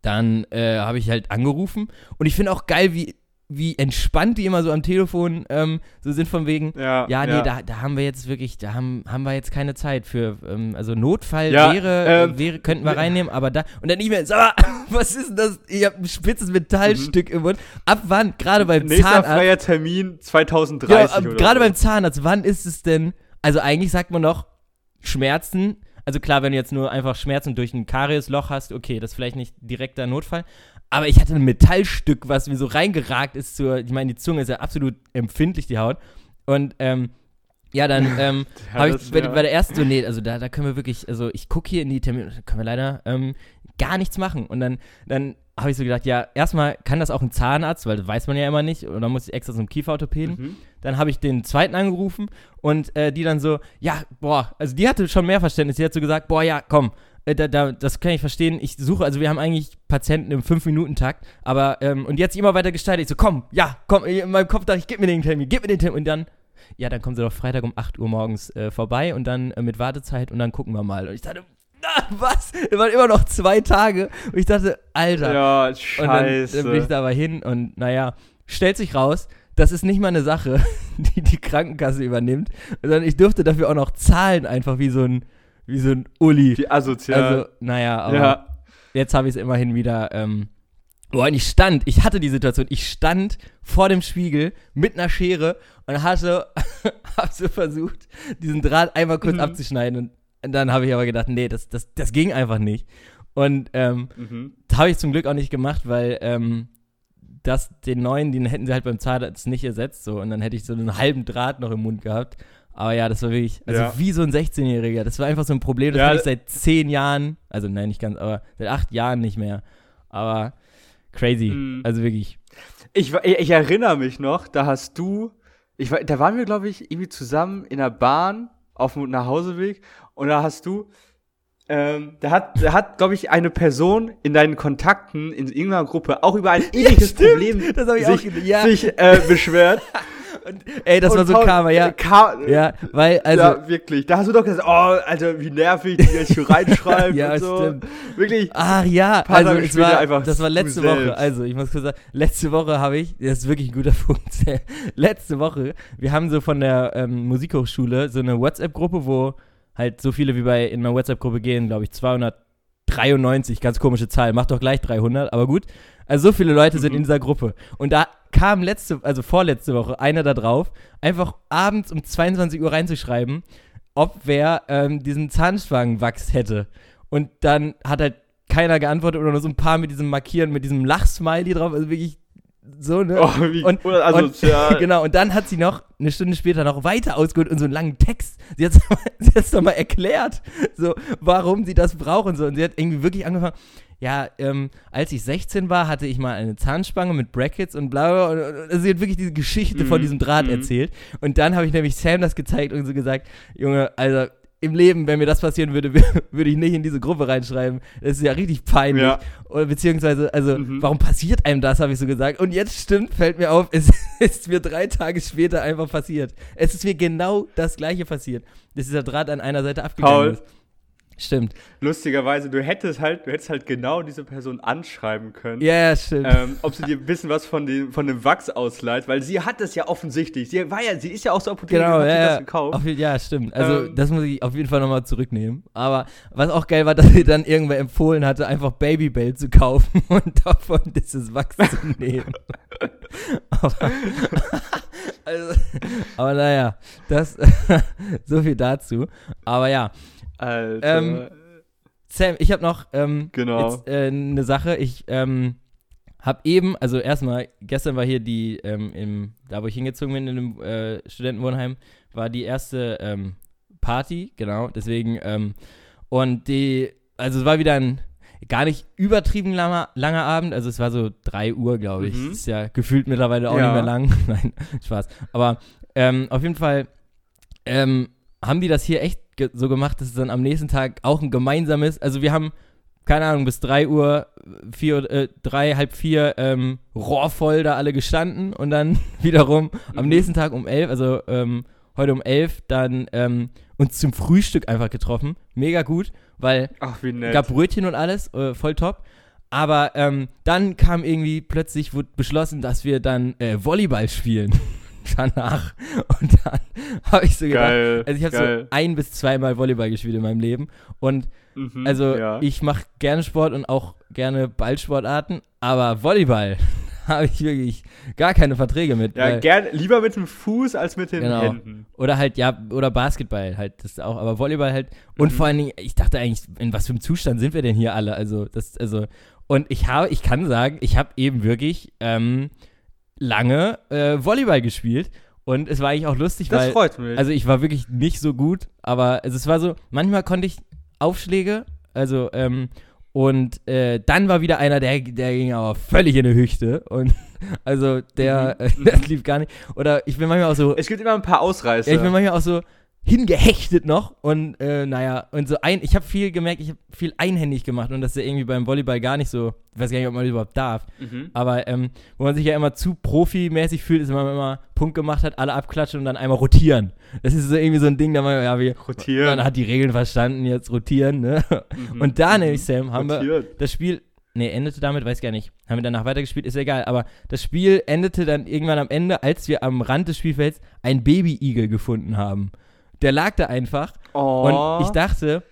dann äh, habe ich halt angerufen. Und ich finde auch geil, wie, wie entspannt die immer so am Telefon ähm, so sind von wegen, Ja, ja, nee, Da, da haben wir jetzt wirklich, da haben, haben wir jetzt keine Zeit für, ähm, also Notfall Ja, wäre, ähm, äh, wäre, könnten wir reinnehmen, aber da, und dann E-Mail, sag mal, was ist denn das? Ich habe ein spitzes Metallstück im Mund. Ab wann, gerade beim Mhm. Nächster Zahnarzt, freier Termin 2030 ja, ab- oder gerade beim Zahnarzt, wann ist es denn, also eigentlich sagt man doch, Schmerzen, also klar, wenn du jetzt nur einfach Schmerzen durch ein Kariesloch hast, okay, das ist vielleicht nicht direkter Notfall, aber ich hatte ein Metallstück, was mir so reingeragt ist zur, ich meine, die Zunge ist ja absolut empfindlich, die Haut. Und ähm, ja, dann ähm, Ja, habe ich bei, ja. bei der ersten so, nee, also da, da können wir wirklich, also ich gucke hier in die Termine, da können wir leider ähm, gar nichts machen. Und dann, dann habe ich so gedacht, ja, erstmal kann das auch ein Zahnarzt, weil das weiß man ja immer nicht, und dann muss ich extra zum Kieferorthopäden. Mhm. Dann habe ich den zweiten angerufen und äh, die dann so, ja, boah, also die hatte schon mehr Verständnis. Die hat so gesagt, boah, ja, komm, da, da, das kann ich verstehen. Ich suche, also wir haben eigentlich Patienten im 5-Minuten-Takt, aber, ähm, und jetzt immer weiter gestaltet. Ich so, komm, ja, komm, in meinem Kopf dachte ich, gib mir den Termin, gib mir den Termin. Und dann, ja, dann kommen sie doch Freitag um 8 Uhr morgens äh, vorbei und dann äh, mit Wartezeit und dann gucken wir mal. Und ich dachte, na, was? Es waren immer noch zwei Tage. Und ich dachte, Alter. Ja, Und dann, scheiße. dann bin ich da aber hin und naja, stellt sich raus, das ist nicht mal eine Sache, die die Krankenkasse übernimmt, sondern ich durfte dafür auch noch zahlen, einfach wie so ein, wie so ein Uli. Wie asozial. Also, naja, aber ja. jetzt habe ich es immerhin wieder. Ähm, boah, und ich stand, ich hatte die Situation, ich stand vor dem Spiegel mit einer Schere und hatte, hab so versucht, diesen Draht einmal kurz Mhm. abzuschneiden. Und, dann habe ich aber gedacht, nee, das, das, das ging einfach nicht. Und ähm, Mhm. das habe ich zum Glück auch nicht gemacht, weil ähm, das, den neuen, den hätten sie halt beim Zahnarzt nicht ersetzt. So, und dann hätte ich so einen halben Draht noch im Mund gehabt. Aber ja, das war wirklich, also Ja. wie so ein 16-Jähriger. Das war einfach so ein Problem, das Ja, hatte ich seit zehn Jahren, also nein, nicht ganz, aber seit acht Jahren nicht mehr. Aber crazy. Mhm. Also wirklich. Ich, ich, erinnere mich noch, da hast du, ich, da waren wir, glaube ich, irgendwie zusammen in der Bahn auf dem Nachhauseweg und da hast du, ähm, da hat, da hat, glaube ich, eine Person in deinen Kontakten in irgendeiner Gruppe auch über ein ähnliches stimmt. Problem sich, ja. sich äh, beschwert. Und, ey, das war so Paul- Karma, ja. Ka Ja, weil, also, ja, wirklich. Da hast du doch gesagt, oh, Alter, wie nervig, die jetzt hier reinschreiben Ja, und so. stimmt. Wirklich. Ach ja, also es war, einfach das war letzte. Woche. Also ich muss kurz sagen, letzte Woche habe ich, das ist wirklich ein guter Punkt. letzte Woche, wir haben so von der ähm, Musikhochschule so eine WhatsApp-Gruppe, wo halt so viele wie bei in meiner WhatsApp-Gruppe gehen, glaube ich, 293, ganz komische Zahl, macht doch gleich 300, aber gut. Also so viele Leute sind Mhm. in dieser Gruppe. Und da kam letzte, also vorletzte Woche einer da drauf, einfach abends um 22 Uhr reinzuschreiben, ob wer ähm, diesen Zahnspangenwachs hätte. Und dann hat halt keiner geantwortet oder nur so ein paar mit diesem Markieren, mit diesem Lachsmiley drauf, also wirklich so, ne? Oh, wie Und- oder asozial. genau, und dann hat sie noch eine Stunde später noch weiter ausgeholt und so einen langen Text. Sie hat es doch mal erklärt, so, warum sie das braucht und so. Und sie hat irgendwie wirklich angefangen, ja, ähm, als ich 16 war, hatte ich mal eine Zahnspange mit Brackets und bla bla. Und, und, also sie hat wirklich diese Geschichte von Mhm, diesem Draht mhm. erzählt. Und dann habe ich nämlich Sam das gezeigt und so gesagt, Junge, also im Leben, wenn mir das passieren würde, würde ich nicht in diese Gruppe reinschreiben. Das ist ja richtig peinlich. Ja. Oder beziehungsweise, also, Mhm. warum passiert einem das, habe ich so gesagt. Und jetzt stimmt, fällt mir auf, es ist mir drei Tage später einfach passiert. Es ist mir genau das gleiche passiert, dass dieser Draht an einer Seite abgegangen Paul. ist. Stimmt. Lustigerweise, du hättest halt, du hättest halt genau diese Person anschreiben können. Ja, ja, stimmt. Ähm, ob sie dir ein bisschen was von dem, von dem Wachs ausleiht, weil sie hat es ja offensichtlich. Sie war ja, sie ist ja auch so Apotheke, Genau, hat ja, sie ja. das gekauft. Auf, ja, stimmt. Also, Ähm. das muss ich auf jeden Fall nochmal zurücknehmen. Aber was auch geil war, dass mir dann irgendwer empfohlen hatte, einfach Babybell zu kaufen und davon dieses Wachs zu nehmen. aber, also, aber naja, das, so viel dazu. Aber ja, Alter. Ähm, Sam, ich habe noch ähm, Genau. jetzt äh, eine Sache. Ich ähm, habe eben, also erstmal, gestern war hier die, ähm, im, da wo ich hingezogen bin, in einem äh, Studentenwohnheim, war die erste ähm, Party, genau, deswegen, ähm, und die, also es war wieder ein gar nicht übertrieben langer, langer Abend, also es war so 3 Uhr, glaube ich. Mhm. Ist ja gefühlt mittlerweile auch Ja. nicht mehr lang. Nein, Spaß. Aber ähm, auf jeden Fall ähm, haben die das hier echt ge so gemacht, dass es dann am nächsten Tag auch ein gemeinsames, also wir haben, keine Ahnung, bis 3 Uhr, 4, äh, 3, halb 4 ähm, rohrvoll da alle gestanden und dann wiederum am Mhm. nächsten Tag um 11, also ähm, heute um 11, dann ähm, uns zum Frühstück einfach getroffen. Mega gut, weil Ach, gab Brötchen und alles, äh, voll top. Aber ähm, dann kam irgendwie plötzlich, wurde beschlossen, dass wir dann äh, Volleyball spielen. Danach. Und dann habe ich so gedacht, geil. also ich habe so ein bis zweimal Volleyball gespielt in meinem Leben. Und Mhm, also ja. ich mache gerne Sport und auch gerne Ballsportarten, aber Volleyball habe ich wirklich gar keine Verträge mit. ja, weil- gern, lieber mit dem Fuß als mit den Genau. Händen. oder halt, ja, oder Basketball halt, das auch, aber Volleyball halt. Und Mhm. vor allen Dingen, ich dachte eigentlich, in was für einem Zustand sind wir denn hier alle? Also, das, also, und ich habe, ich kann sagen, ich habe eben wirklich ähm, lange äh, Volleyball gespielt. Und es war eigentlich auch lustig, Das weil. freut mich. Also ich war wirklich nicht so gut, aber also es war so, manchmal konnte ich Aufschläge, also ähm, und äh, dann war wieder einer, der, der ging aber völlig in die Hüchte und also der, Mhm, äh, das lief gar nicht. Oder ich bin manchmal auch so, es gibt immer ein paar Ausreißer. ja, ich bin manchmal auch so hingehechtet noch und äh, naja, und so ein, ich habe viel gemerkt, ich habe viel einhändig gemacht und das ist ja irgendwie beim Volleyball gar nicht so, ich weiß gar nicht, ob man das überhaupt darf, mhm. aber ähm, wo man sich ja immer zu profimäßig fühlt, ist, wenn man immer Punkt gemacht hat, alle abklatschen und dann einmal rotieren. Das ist so irgendwie so ein Ding, da man, ja, wir, Rotieren. man hat die Regeln verstanden, jetzt rotieren, ne? Mhm. Und da nämlich, Sam, haben wir Rotieren. das Spiel, nee, endete damit, weiß gar nicht, haben wir danach weitergespielt, ist egal, aber das Spiel endete dann irgendwann am Ende, als wir am Rand des Spielfelds einen Baby-Igel gefunden haben. Der lag da einfach Oh. und ich dachte,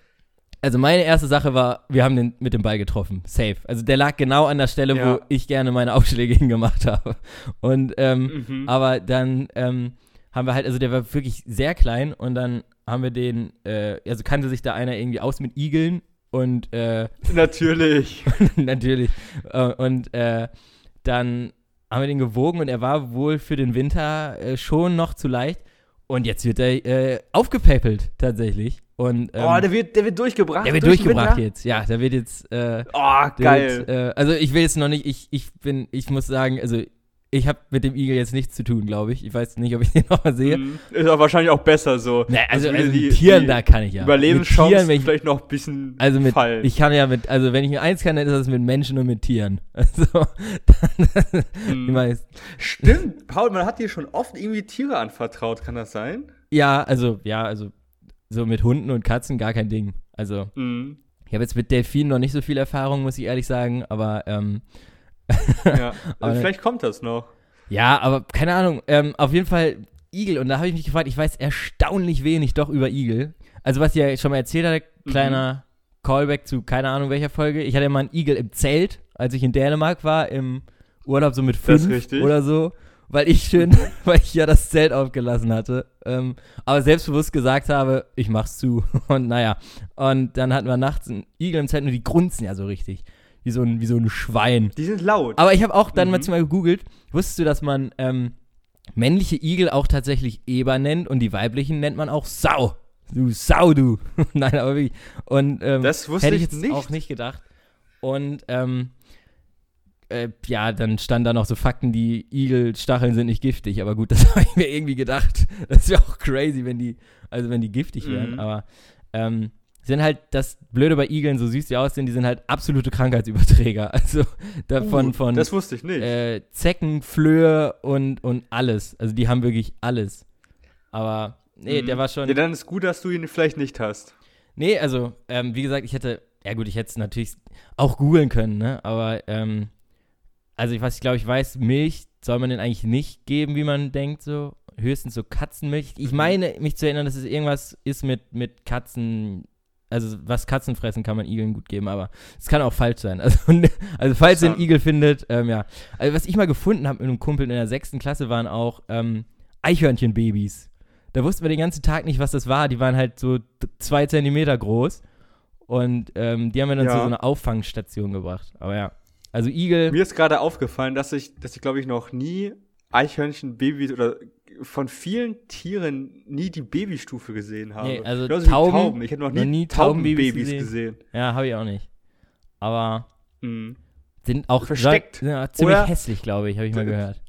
also meine erste Sache war, wir haben den mit dem Ball getroffen, safe. Also der lag genau an der Stelle, Ja. wo ich gerne meine Aufschläge hingemacht habe. Und ähm, Mhm. aber dann ähm, haben wir halt, also der war wirklich sehr klein und dann haben wir den, äh, also kannte sich da einer irgendwie aus mit Igeln und äh, Natürlich. natürlich. Äh, und äh, dann haben wir den gewogen und er war wohl für den Winter äh, schon noch zu leicht. Und jetzt wird er äh, aufgepäppelt, tatsächlich. Und, ähm, oh, der wird, der wird durchgebracht. der wird durch durchgebracht jetzt. Ja, der wird jetzt. Äh, Oh, geil. Wird, äh, also ich will jetzt noch nicht, ich, ich bin, ich muss sagen, also ich habe mit dem Igel jetzt nichts zu tun, glaube ich. Ich weiß nicht, ob ich den nochmal sehe. Mhm. Ist auch wahrscheinlich auch besser so. Nee, also, also würde mit Tieren, die da kann ich ja. Mit Überlebenschance Tieren, wenn ich, vielleicht noch ein bisschen also mit, fallen. ich kann ja mit, also wenn ich mir eins kann, dann ist das mit Menschen und mit Tieren. Also, dann, Mhm. die meisten. Stimmt, Paul, man hat dir schon oft irgendwie Tiere anvertraut, kann das sein? Ja, also, ja, also so mit Hunden und Katzen gar kein Ding. Also, Mhm. ich habe jetzt mit Delfinen noch nicht so viel Erfahrung, muss ich ehrlich sagen, aber ähm, Ja. Aber- vielleicht kommt das noch. ja, aber keine Ahnung. Ähm, auf jeden Fall Igel und da habe ich mich gefragt, ich weiß erstaunlich wenig doch über Igel. also was ich ja schon mal erzählt hatte, kleiner Callback zu keine Ahnung welcher Folge. Ich hatte mal einen Igel im Zelt, als ich in Dänemark war, im Urlaub so mit fünf oder so, weil ich schön, weil ich ja das Zelt aufgelassen hatte. Ähm, aber selbstbewusst gesagt habe, ich mach's zu. Und naja, und dann hatten wir nachts einen Igel im Zelt und die grunzen ja so richtig. Wie so ein, wie so ein Schwein. Die sind laut. Aber ich habe auch dann Mhm. mal gegoogelt. Wusstest du, dass man ähm, männliche Igel auch tatsächlich Eber nennt und die weiblichen nennt man auch Sau? Du Sau, du. Nein, aber wirklich. Und ähm, Das wusste hätte ich ich jetzt nicht. auch nicht gedacht. Und ähm, äh, ja, dann stand da noch so Fakten, die Igelstacheln sind nicht giftig. Aber gut, das habe ich mir irgendwie gedacht. Das wäre auch crazy, wenn die, also wenn die giftig wären. Mhm. Aber ähm, sind halt das Blöde bei Igeln, so süß die aussehen, die sind halt absolute Krankheitsüberträger. Also davon Uh, von das wusste ich nicht. äh, Zecken, Flöhe und, und alles. Also die haben wirklich alles. Aber nee, Mhm. der war schon. Ja, dann ist gut, dass du ihn vielleicht nicht hast. Nee, also, ähm, wie gesagt, ich hätte, ja gut, ich hätte es natürlich auch googeln können, ne? Aber, ähm, also ich weiß, ich glaube, ich weiß, Milch soll man den eigentlich nicht geben, wie man denkt, so. Höchstens so Katzenmilch. Ich Mhm. meine, mich zu erinnern, dass es irgendwas ist mit, mit Katzen. Also, was Katzen fressen, kann man Igeln gut geben, aber es kann auch falsch sein. Also, also falls ihr einen. Igel findet, ähm, ja. Also, was ich mal gefunden habe mit einem Kumpel in der sechsten Klasse, waren auch ähm, Eichhörnchenbabys. Da wussten wir den ganzen Tag nicht, was das war. Die waren halt so zwei Zentimeter groß. Und ähm, die haben wir dann Ja. zu so einer Auffangstation gebracht. Aber ja. Also Igel. Mir ist gerade aufgefallen, dass ich, dass ich glaube ich noch nie Eichhörnchen-Babys oder von vielen Tieren nie die Babystufe gesehen habe. Nee, also Genauso wie Tauben- Ich habe noch noch nie, nie Taubenbabys Taubenbabys gesehen. Ja, habe ich auch nicht. Aber Mhm. sind auch Versteckt. soll- Ja, ziemlich Oder- hässlich, glaube ich, habe ich mal gehört.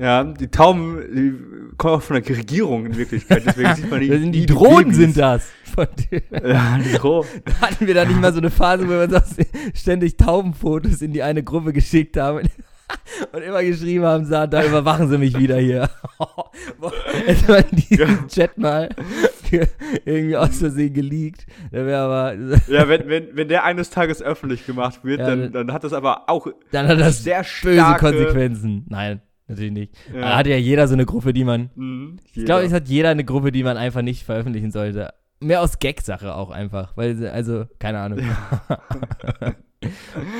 Ja, die Tauben die kommen auch von der Regierung in Wirklichkeit. Deswegen sieht man nicht. Sind die nie Drohnen Babys. sind das. Ja, die Drohnen. Hatten wir da nicht mal so eine Phase, wo wir uns auch ständig Taubenfotos in die eine Gruppe geschickt haben und immer geschrieben haben, da überwachen sie mich wieder hier. Hätte man diesen Ja. Chat mal ge- irgendwie aus Versehen geleakt, da wäre aber, Ja, wenn, wenn, wenn der eines Tages öffentlich gemacht wird, Ja, dann, dann hat das aber auch dann hat das sehr böse Konsequenzen. Nein, natürlich nicht. Ja. Da hat ja jeder so eine Gruppe, die man, Mhm, ich glaube, es hat jeder eine Gruppe, die man einfach nicht veröffentlichen sollte. Mehr aus Gag-Sache auch einfach, weil, also, keine Ahnung.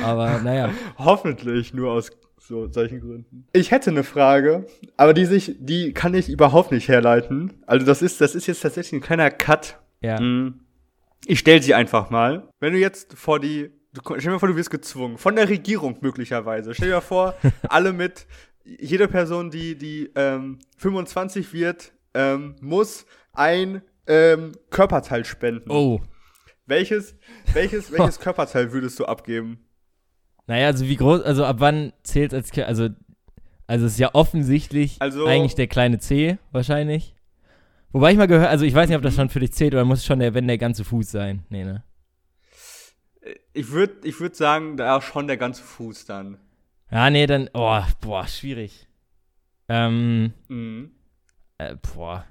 aber naja. Hoffentlich nur aus so solchen Gründen. Ich hätte eine Frage, aber die sich, die kann ich überhaupt nicht herleiten. Also das ist, das ist jetzt tatsächlich ein kleiner Cut. Ja. Mm. Ich stell sie einfach mal. Wenn du jetzt vor die, du, stell dir mal vor, du wirst gezwungen von der Regierung möglicherweise. Stell dir mal vor, alle mit, jede Person, die die ähm, 25 wird, ähm, muss ein ähm, Körperteil spenden. Oh. Welches, welches, welches Körperteil würdest du abgeben? Naja, also wie groß, also ab wann zählt als, Ki- also, also es ist ja offensichtlich Also- eigentlich der kleine C wahrscheinlich. Wobei ich mal gehört, also ich weiß nicht, ob das schon für dich zählt oder muss es schon der, wenn der ganze Fuß sein. Nee, ne? Ich würde ich würd sagen, da schon der ganze Fuß dann. Ja, nee, dann, oh, boah, schwierig. Ähm, Mhm. äh, boah.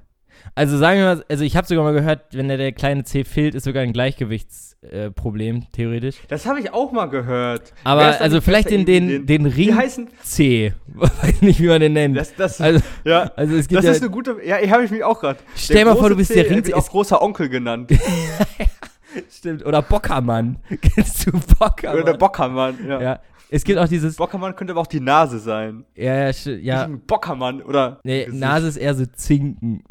Also sagen wir mal, also ich habe sogar mal gehört, wenn der, der kleine C fehlt, ist sogar ein Gleichgewichtsproblem, äh, theoretisch. Das habe ich auch mal gehört. Aber also vielleicht den, den, den Wie Ring heißen? C. Weiß nicht, wie man den nennt. Das, das, also, ja, also es gibt das ja, ist eine gute. Ja, ich habe ich mich auch gerade. stell mal vor, du bist der Ring C. C. auch großer Onkel genannt. Stimmt, oder Bockermann. Kennst du Bockermann? Oder der Bockermann. Ja. Ja, es gibt auch dieses, Bockermann könnte aber auch die Nase sein. ja, ja, ja, Bockermann oder. nee. Nase ist eher so Zinken.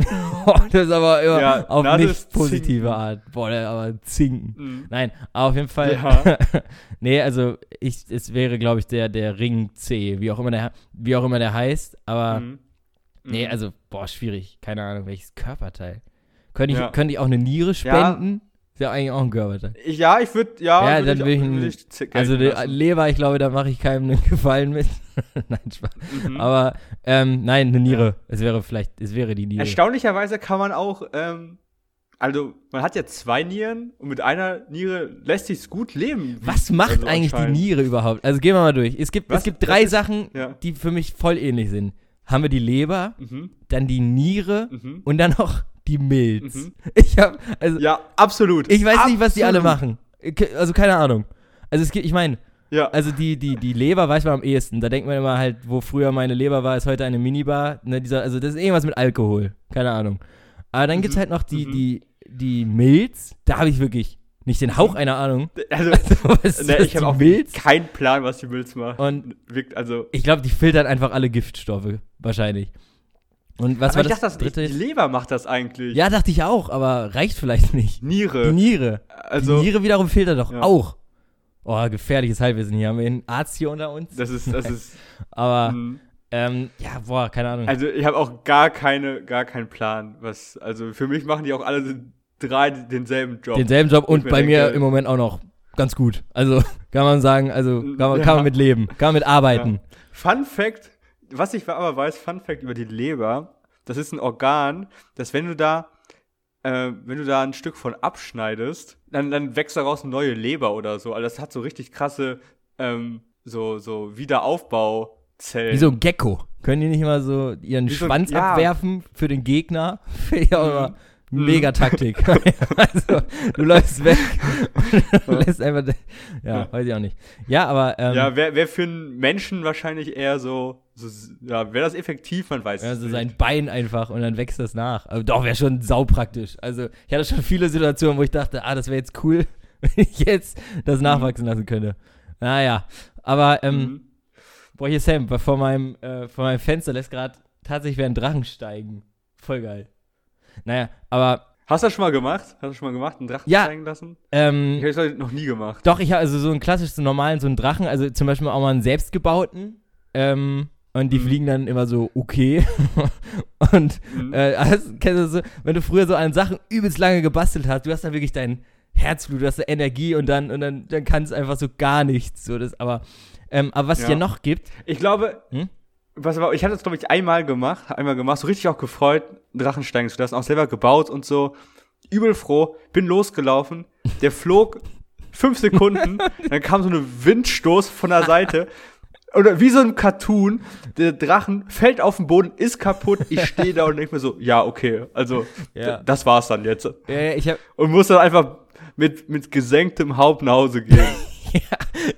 Das ist aber immer Ja, auf nicht positive. Art. Boah, der, aber Zinken. Mhm. Nein, aber auf jeden Fall. Ja. nee, also ich, es wäre, glaube ich, der, der Ring C, wie auch immer der, wie auch immer der heißt. Aber Mhm. nee, Mhm. also, boah, schwierig. Keine Ahnung, welches Körperteil. Könnte ich, Ja. könnte ich auch eine Niere spenden? Ist ja eigentlich auch ein Körperteil. Ja, ich würde. Ja, Ja, würd dann will ich auch- ein- würd ich z- Also die. Leber, ich glaube, da mache ich keinem einen Gefallen mit. Nein, Spaß. Mhm. Aber ähm, nein, eine Niere. Es wäre vielleicht, es wäre die Niere. Erstaunlicherweise kann man auch, ähm, also man hat ja zwei Nieren und mit einer Niere lässt sich's gut leben. Was macht Also eigentlich die. Niere überhaupt? Also gehen wir mal durch. Es gibt, es gibt drei ist- Sachen, Ja. die für mich voll ähnlich sind. Haben wir die Leber, Mhm. dann die Niere Mhm. und dann noch die Milz. Mhm. Ich hab, also Ja, absolut. ich weiß nicht, was die alle Absolut. machen. Also keine Ahnung. Also es gibt, ich meine, Ja. also die, die, die Leber weiß man am ehesten. Da denkt man immer halt, wo früher meine Leber war, ist heute eine Minibar. Ne, dieser, also das ist irgendwas mit Alkohol. Keine Ahnung. Aber dann Mhm. gibt's halt noch die, Mhm. die, die Milz, da habe ich wirklich nicht den Hauch einer Ahnung. Also, was, ne, ich habe auch Milz. keinen Plan, was die Milz macht. Und Wirkt also. ich glaube, die filtern einfach alle Giftstoffe, wahrscheinlich. Und was aber war ich das dachte, das, dritte? die Leber macht das eigentlich. ja, dachte ich auch, aber reicht vielleicht nicht. Die Niere. Niere. Also, die Niere wiederum filtert doch Ja. auch. Oh, gefährliches Halbwissen hier. Haben wir einen Arzt hier unter uns? das ist, das ist. Aber, mh. ähm, ja, boah, keine Ahnung. Also ich habe auch gar keine, gar keinen Plan. Was, also für mich machen die auch alle drei denselben Job. Denselben Job und mir bei mir im Moment auch noch ganz gut. Also kann man sagen, also kann man, Ja. kann man mit leben, kann man mit arbeiten. Fun Fact, was ich aber weiß, Fun Fact über die Leber, das ist ein Organ, dass wenn du da, äh, wenn du da ein Stück von abschneidest, dann, dann wächst daraus eine neue Leber oder so. Also das hat so richtig krasse, ähm, so, so Wiederaufbauzellen. Wie so ein Gecko. Können die nicht mal so ihren Wie so Schwanz ja. abwerfen für den Gegner? Mhm. Mhm. mega Taktik. also, du läufst weg und lässt einfach. Ja. weiß ich auch nicht. Ja, aber. Ähm, Ja, wäre wär für einen Menschen wahrscheinlich eher so, so ja, wäre das effektiv, man weiß es Also sein Bein einfach und dann wächst das nach. Aber doch, wäre schon saupraktisch. Also ich hatte schon viele Situationen, wo ich dachte, ah, das wäre jetzt cool, wenn ich jetzt das nachwachsen lassen könnte. Naja, aber ähm, Mhm. boah, hier Sam, vor meinem, äh, vor meinem Fenster lässt gerade tatsächlich wieder ein Drachen steigen. Voll geil. Naja, aber Hast du das schon mal gemacht? Hast du schon mal gemacht, einen Drachen Ja. steigen lassen? ähm, Ich habe das noch nie gemacht. Doch, ich habe also so einen klassischen normalen, so einen Drachen, also zum Beispiel auch mal einen selbstgebauten. Ähm, und die Mhm. fliegen dann immer so okay. und Mhm. äh, also, kennst du so, wenn du früher so an Sachen übelst lange gebastelt hast, du hast dann wirklich dein Herzblut, du hast da Energie und dann, und dann, dann kann es einfach so gar nichts. So, das, aber, ähm, aber was es Ja. ja noch gibt, Ich glaube, Hm? was war, ich hatte das, glaube ich, einmal gemacht, einmal gemacht, so richtig auch gefreut, einen Drachen steigen zu lassen, auch selber gebaut und so. Übel froh, bin losgelaufen, der flog fünf Sekunden, dann kam so eine Windstoß von der Seite. Oder wie so ein Cartoon, der Drachen fällt auf den Boden, ist kaputt, ich stehe da und denke mir so, ja, okay, also Ja. das war's dann jetzt. äh, ich habe Und muss dann einfach mit, mit gesenktem Haupt nach Hause gehen. ja,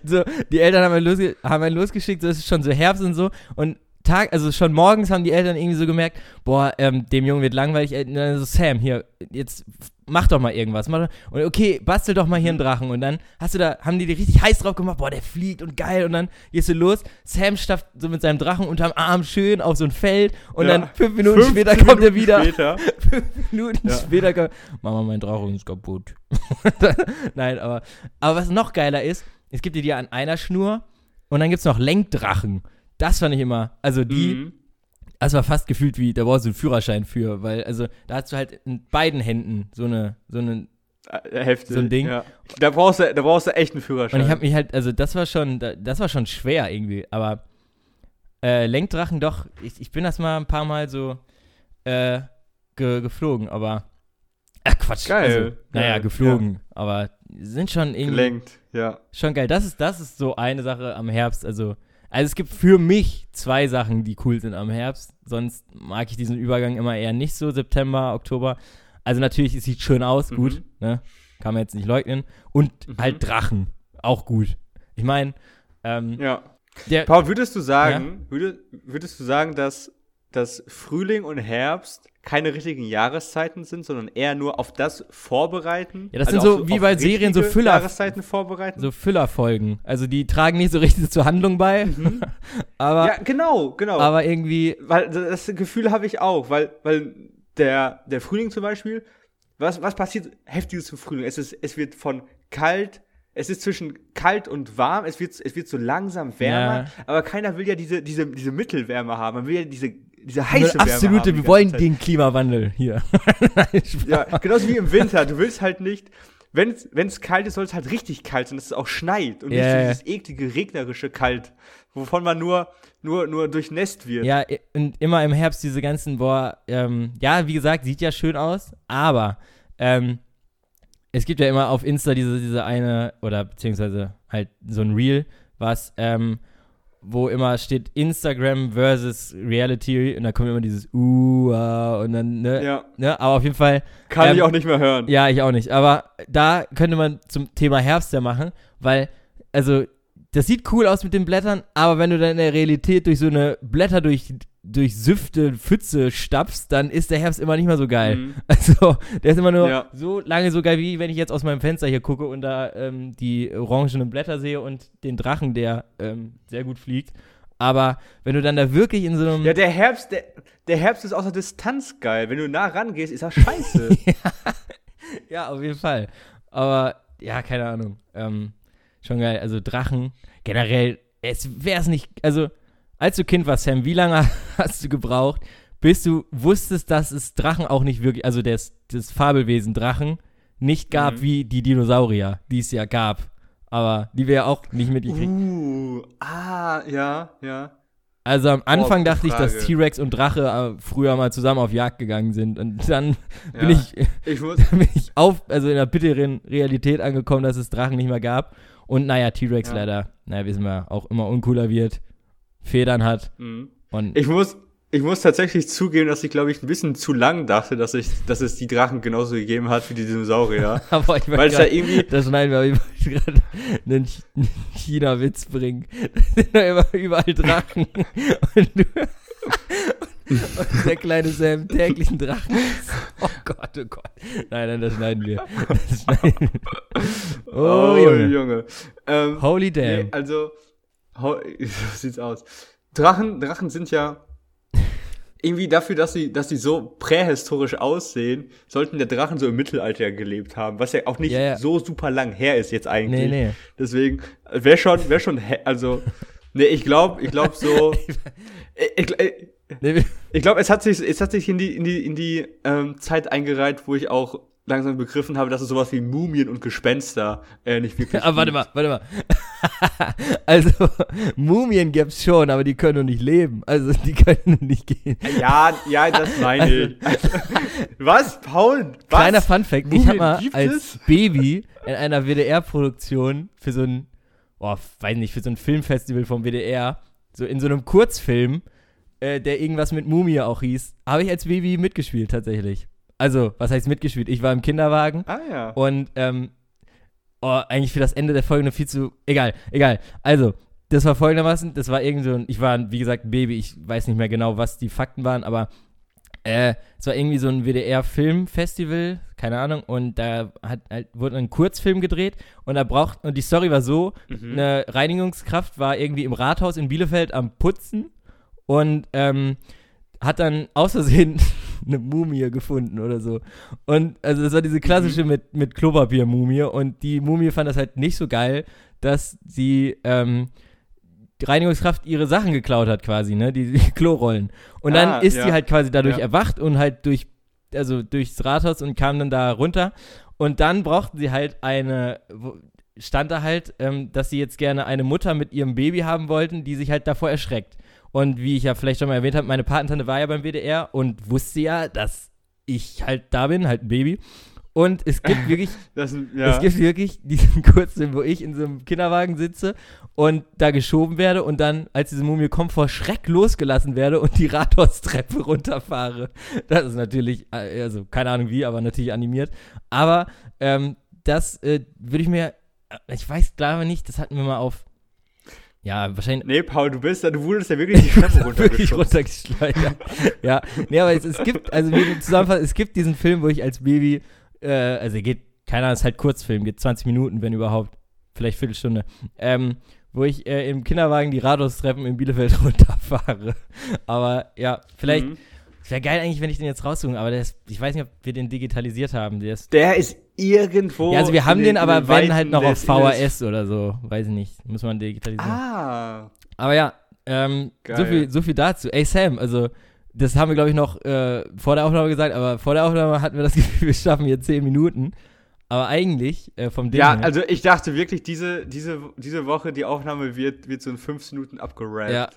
so, die Eltern haben einen, losge haben einen losgeschickt, so es ist schon so Herbst und so. Und Tag, also schon morgens haben die Eltern irgendwie so gemerkt, boah, ähm, dem Jungen wird langweilig. Äh, dann so, Sam, hier, jetzt mach doch mal irgendwas. Mach doch, und okay, bastel doch mal hier einen Drachen. Und dann hast du da, haben die dir richtig heiß drauf gemacht, boah, der fliegt und geil. Und dann gehst du los. Sam stafft so mit seinem Drachen unterm Arm schön auf so ein Feld. Und Ja. dann fünf Minuten 15 später kommt er Minuten wieder. Später. Fünf Minuten Ja. später kommt, Mama, mein Drachen ist kaputt. Nein, aber, aber was noch geiler ist, es gibt die dir an einer Schnur und dann gibt es noch Lenkdrachen. Das fand ich immer, also die, Mhm. das war fast gefühlt wie, da brauchst du einen Führerschein für, weil, also da hast du halt in beiden Händen so eine, so eine, Äh, Heftig. So ein Ding. Ja. Da, brauchst du, da brauchst du echt einen Führerschein. und ich habe mich halt, also das war schon, da- das war schon schwer irgendwie, aber äh, Lenkdrachen doch, ich, ich bin das mal ein paar Mal so äh, ge, geflogen, aber, ach Quatsch, Geil, also, naja, geil, geflogen, aber sind schon irgendwie, gelenkt, ja. Schon geil. Das ist, das ist so eine Sache am Herbst. Also, also es gibt für mich zwei Sachen, die cool sind am Herbst. Sonst mag ich diesen Übergang immer eher nicht so, September, Oktober. Also natürlich, es sieht schön aus, Mhm. gut, ne? Kann man jetzt nicht leugnen. Und Mhm. halt Drachen, auch gut. Ich meine, ähm, Ja. der, Paul, würdest du sagen, würde, würdest du sagen, dass, dass Frühling und Herbst keine richtigen Jahreszeiten sind, sondern eher nur auf das vorbereiten? Also Ja, das sind so auf wie bei Serien so Füller- Jahreszeiten vorbereiten? so Füllerfolgen. Also die tragen nicht so richtig zur Handlung bei, aber, Mhm. ja, genau, genau. aber irgendwie, weil das Gefühl habe ich auch, weil, weil der, der Frühling zum Beispiel, was, was passiert heftiges im Frühling? Es, ist, es wird von kalt, es ist zwischen kalt und warm, es wird, es wird so langsam wärmer, Ja. aber keiner will ja diese, diese, diese Mittelwärme haben. Man will ja diese, diese heiße absolute, haben. wir wollen Zeit. den Klimawandel hier. Ja, genauso wie im Winter. Du willst halt nicht, wenn es kalt ist, soll es halt richtig kalt sein, dass es auch schneit und Ja, nicht so dieses eklige, regnerische Kalt, wovon man nur, nur, nur durchnässt wird. Ja, und immer im Herbst diese ganzen, boah, ähm, ja, wie gesagt, sieht ja schön aus, aber ähm, es gibt ja immer auf Insta diese, diese eine, oder beziehungsweise halt so ein Reel, was, ähm, wo immer steht Instagram versus Reality und da kommt immer dieses Uh, ah, und dann, ne, ja. ne, aber auf jeden Fall, Kann Ähm, ich auch nicht mehr hören. ja, ich auch nicht. Aber da könnte man zum Thema Herbst ja machen, weil, also, das sieht cool aus mit den Blättern, aber wenn du dann in der Realität durch so eine Blätter durch durch Süfte, Pfütze stapfst, dann ist der Herbst immer nicht mehr so geil. Mhm. Also, der ist immer nur ja. so lange so geil, wie wenn ich jetzt aus meinem Fenster hier gucke und da ähm, die orangenen Blätter sehe und den Drachen, der ähm, sehr gut fliegt. Aber wenn du dann da wirklich in so einem. Ja, der Herbst, der, der Herbst ist aus der Distanz geil. Wenn du nah rangehst, ist das scheiße. ja. ja, auf jeden Fall. Aber ja, keine Ahnung. Ähm, schon geil. Also Drachen, generell, es wäre es nicht. Also als du Kind warst, Sam, wie lange hast du gebraucht, bis du wusstest, dass es Drachen auch nicht wirklich, also das, das Fabelwesen Drachen nicht gab mhm. wie die Dinosaurier, die es ja gab. Aber die wir ja auch nicht mitgekriegt. Uh, ah, ja, ja. Also am Anfang oh, dachte ich, dass T-Rex und Drache äh, früher mal zusammen auf Jagd gegangen sind. Und dann ja, bin, ich, ich bin ich auf, also in der bitteren Realität angekommen, dass es Drachen nicht mehr gab. Und naja, T-Rex ja. leider, naja, wissen wir, auch immer uncooler wird. Federn hat. Mhm. Und ich muss, ich muss tatsächlich zugeben, dass ich, glaube ich, ein bisschen zu lang dachte, dass, ich, dass es die Drachen genauso gegeben hat wie die Dinosaurier. Aber ich Weil es da irgendwie. Das schneiden wir, ich wollte gerade einen China-Witz bringen. Da sind immer überall Drachen. Und du. Und der kleine Sam täglichen Drachen. Oh Gott, oh Gott. Nein, nein, das schneiden wir. Das schneiden wir. Oh, oh Junge. Junge. Ähm, Holy damn. Nee, also, so sieht's aus. Drachen, Drachen sind ja irgendwie dafür, dass sie, dass sie so prähistorisch aussehen, sollten der Drachen so im Mittelalter gelebt haben, was ja auch nicht yeah, so super lang her ist jetzt eigentlich. Nee, nee. Deswegen wäre schon, wäre schon, also, nee, ich glaube, ich glaube so, ich, ich, ich glaube, es hat sich, es hat sich in die, in die, in die ähm, Zeit eingereiht, wo ich auch langsam begriffen habe, dass es sowas wie Mumien und Gespenster äh, nicht wirklich Aber warte mal, warte mal. also, Mumien gibt's schon, aber die können noch nicht leben. Also, die können nicht gehen. Ja, ja, das meine also, ich. was, Paul? Was? Kleiner Funfact, ich habe mal als es? Baby in einer WDR-Produktion für so ein, oh, weiß nicht, für so ein Filmfestival vom WDR, so in so einem Kurzfilm, äh, der irgendwas mit Mumie auch hieß, habe ich als Baby mitgespielt tatsächlich. Also, was heißt mitgespielt? Ich war im Kinderwagen. Ah, ja. Und, ähm, oh, eigentlich für das Ende der Folge viel zu. Egal, egal. Also, das war folgendermaßen: Das war irgendwie so ein. Ich war, wie gesagt, ein Baby. Ich weiß nicht mehr genau, was die Fakten waren, aber äh, es war irgendwie so ein WDR-Filmfestival, keine Ahnung, und da hat, halt, wurde ein Kurzfilm gedreht und da braucht, und die Story war so, mhm. eine Reinigungskraft war irgendwie im Rathaus in Bielefeld am Putzen und ähm, hat dann aus Versehen eine Mumie gefunden oder so. Und also das war diese klassische mhm. mit, mit Klopapier-Mumie und die Mumie fand das halt nicht so geil, dass sie ähm, die Reinigungskraft ihre Sachen geklaut hat quasi, ne, die, die Klorollen. Und dann ah, ist ja. sie halt quasi dadurch ja. erwacht und halt durch, also durchs Rathaus und kam dann da runter. Und dann brauchten sie halt eine, stand da halt, ähm, dass sie jetzt gerne eine Mutter mit ihrem Baby haben wollten, die sich halt davor erschreckt. Und wie ich ja vielleicht schon mal erwähnt habe, meine Patentante war ja beim WDR und wusste ja, dass ich halt da bin, halt ein Baby. Und es gibt wirklich, das, ja. es gibt wirklich diesen Kurzfilm, wo ich in so einem Kinderwagen sitze und da geschoben werde und dann, als diese Mumie kommt, vor Schreck losgelassen werde und die Rathaustreppe runterfahre. Das ist natürlich, äh, also keine Ahnung wie, aber natürlich animiert. Aber ähm, das äh, würde ich mir, äh, ich weiß glaube nicht, das hatten wir mal auf ja, wahrscheinlich. Nee, Paul, du bist da, du wurdest ja wirklich die Treppe runtergeschleudert. runtergeschleudert. ja, nee, aber es, es gibt, also wie zusammenfassen, es gibt diesen Film, wo ich als Baby, äh, also er geht, keiner Ahnung, ist halt Kurzfilm, geht 20 Minuten, wenn überhaupt, vielleicht Viertelstunde, ähm, wo ich äh, im Kinderwagen die Rathaustreppen in Bielefeld runterfahre. Aber ja, vielleicht. Mhm. Wäre geil eigentlich, wenn ich den jetzt raussuche, aber ist, ich weiß nicht, ob wir den digitalisiert haben. Der ist, der ist irgendwo. Ja, also wir haben den, aber wenn halt noch auf VHS oder so. Weiß ich nicht. Muss man digitalisieren. Ah. Aber ja, ähm, so, viel, so viel dazu. Ey, Sam, also das haben wir, glaube ich, noch äh, vor der Aufnahme gesagt, aber vor der Aufnahme hatten wir das Gefühl, wir schaffen hier 10 Minuten. Aber eigentlich, äh, vom Ding Ja, her, also ich dachte wirklich, diese, diese, diese Woche, die Aufnahme wird, wird so in 5 Minuten abgerappt. Ja,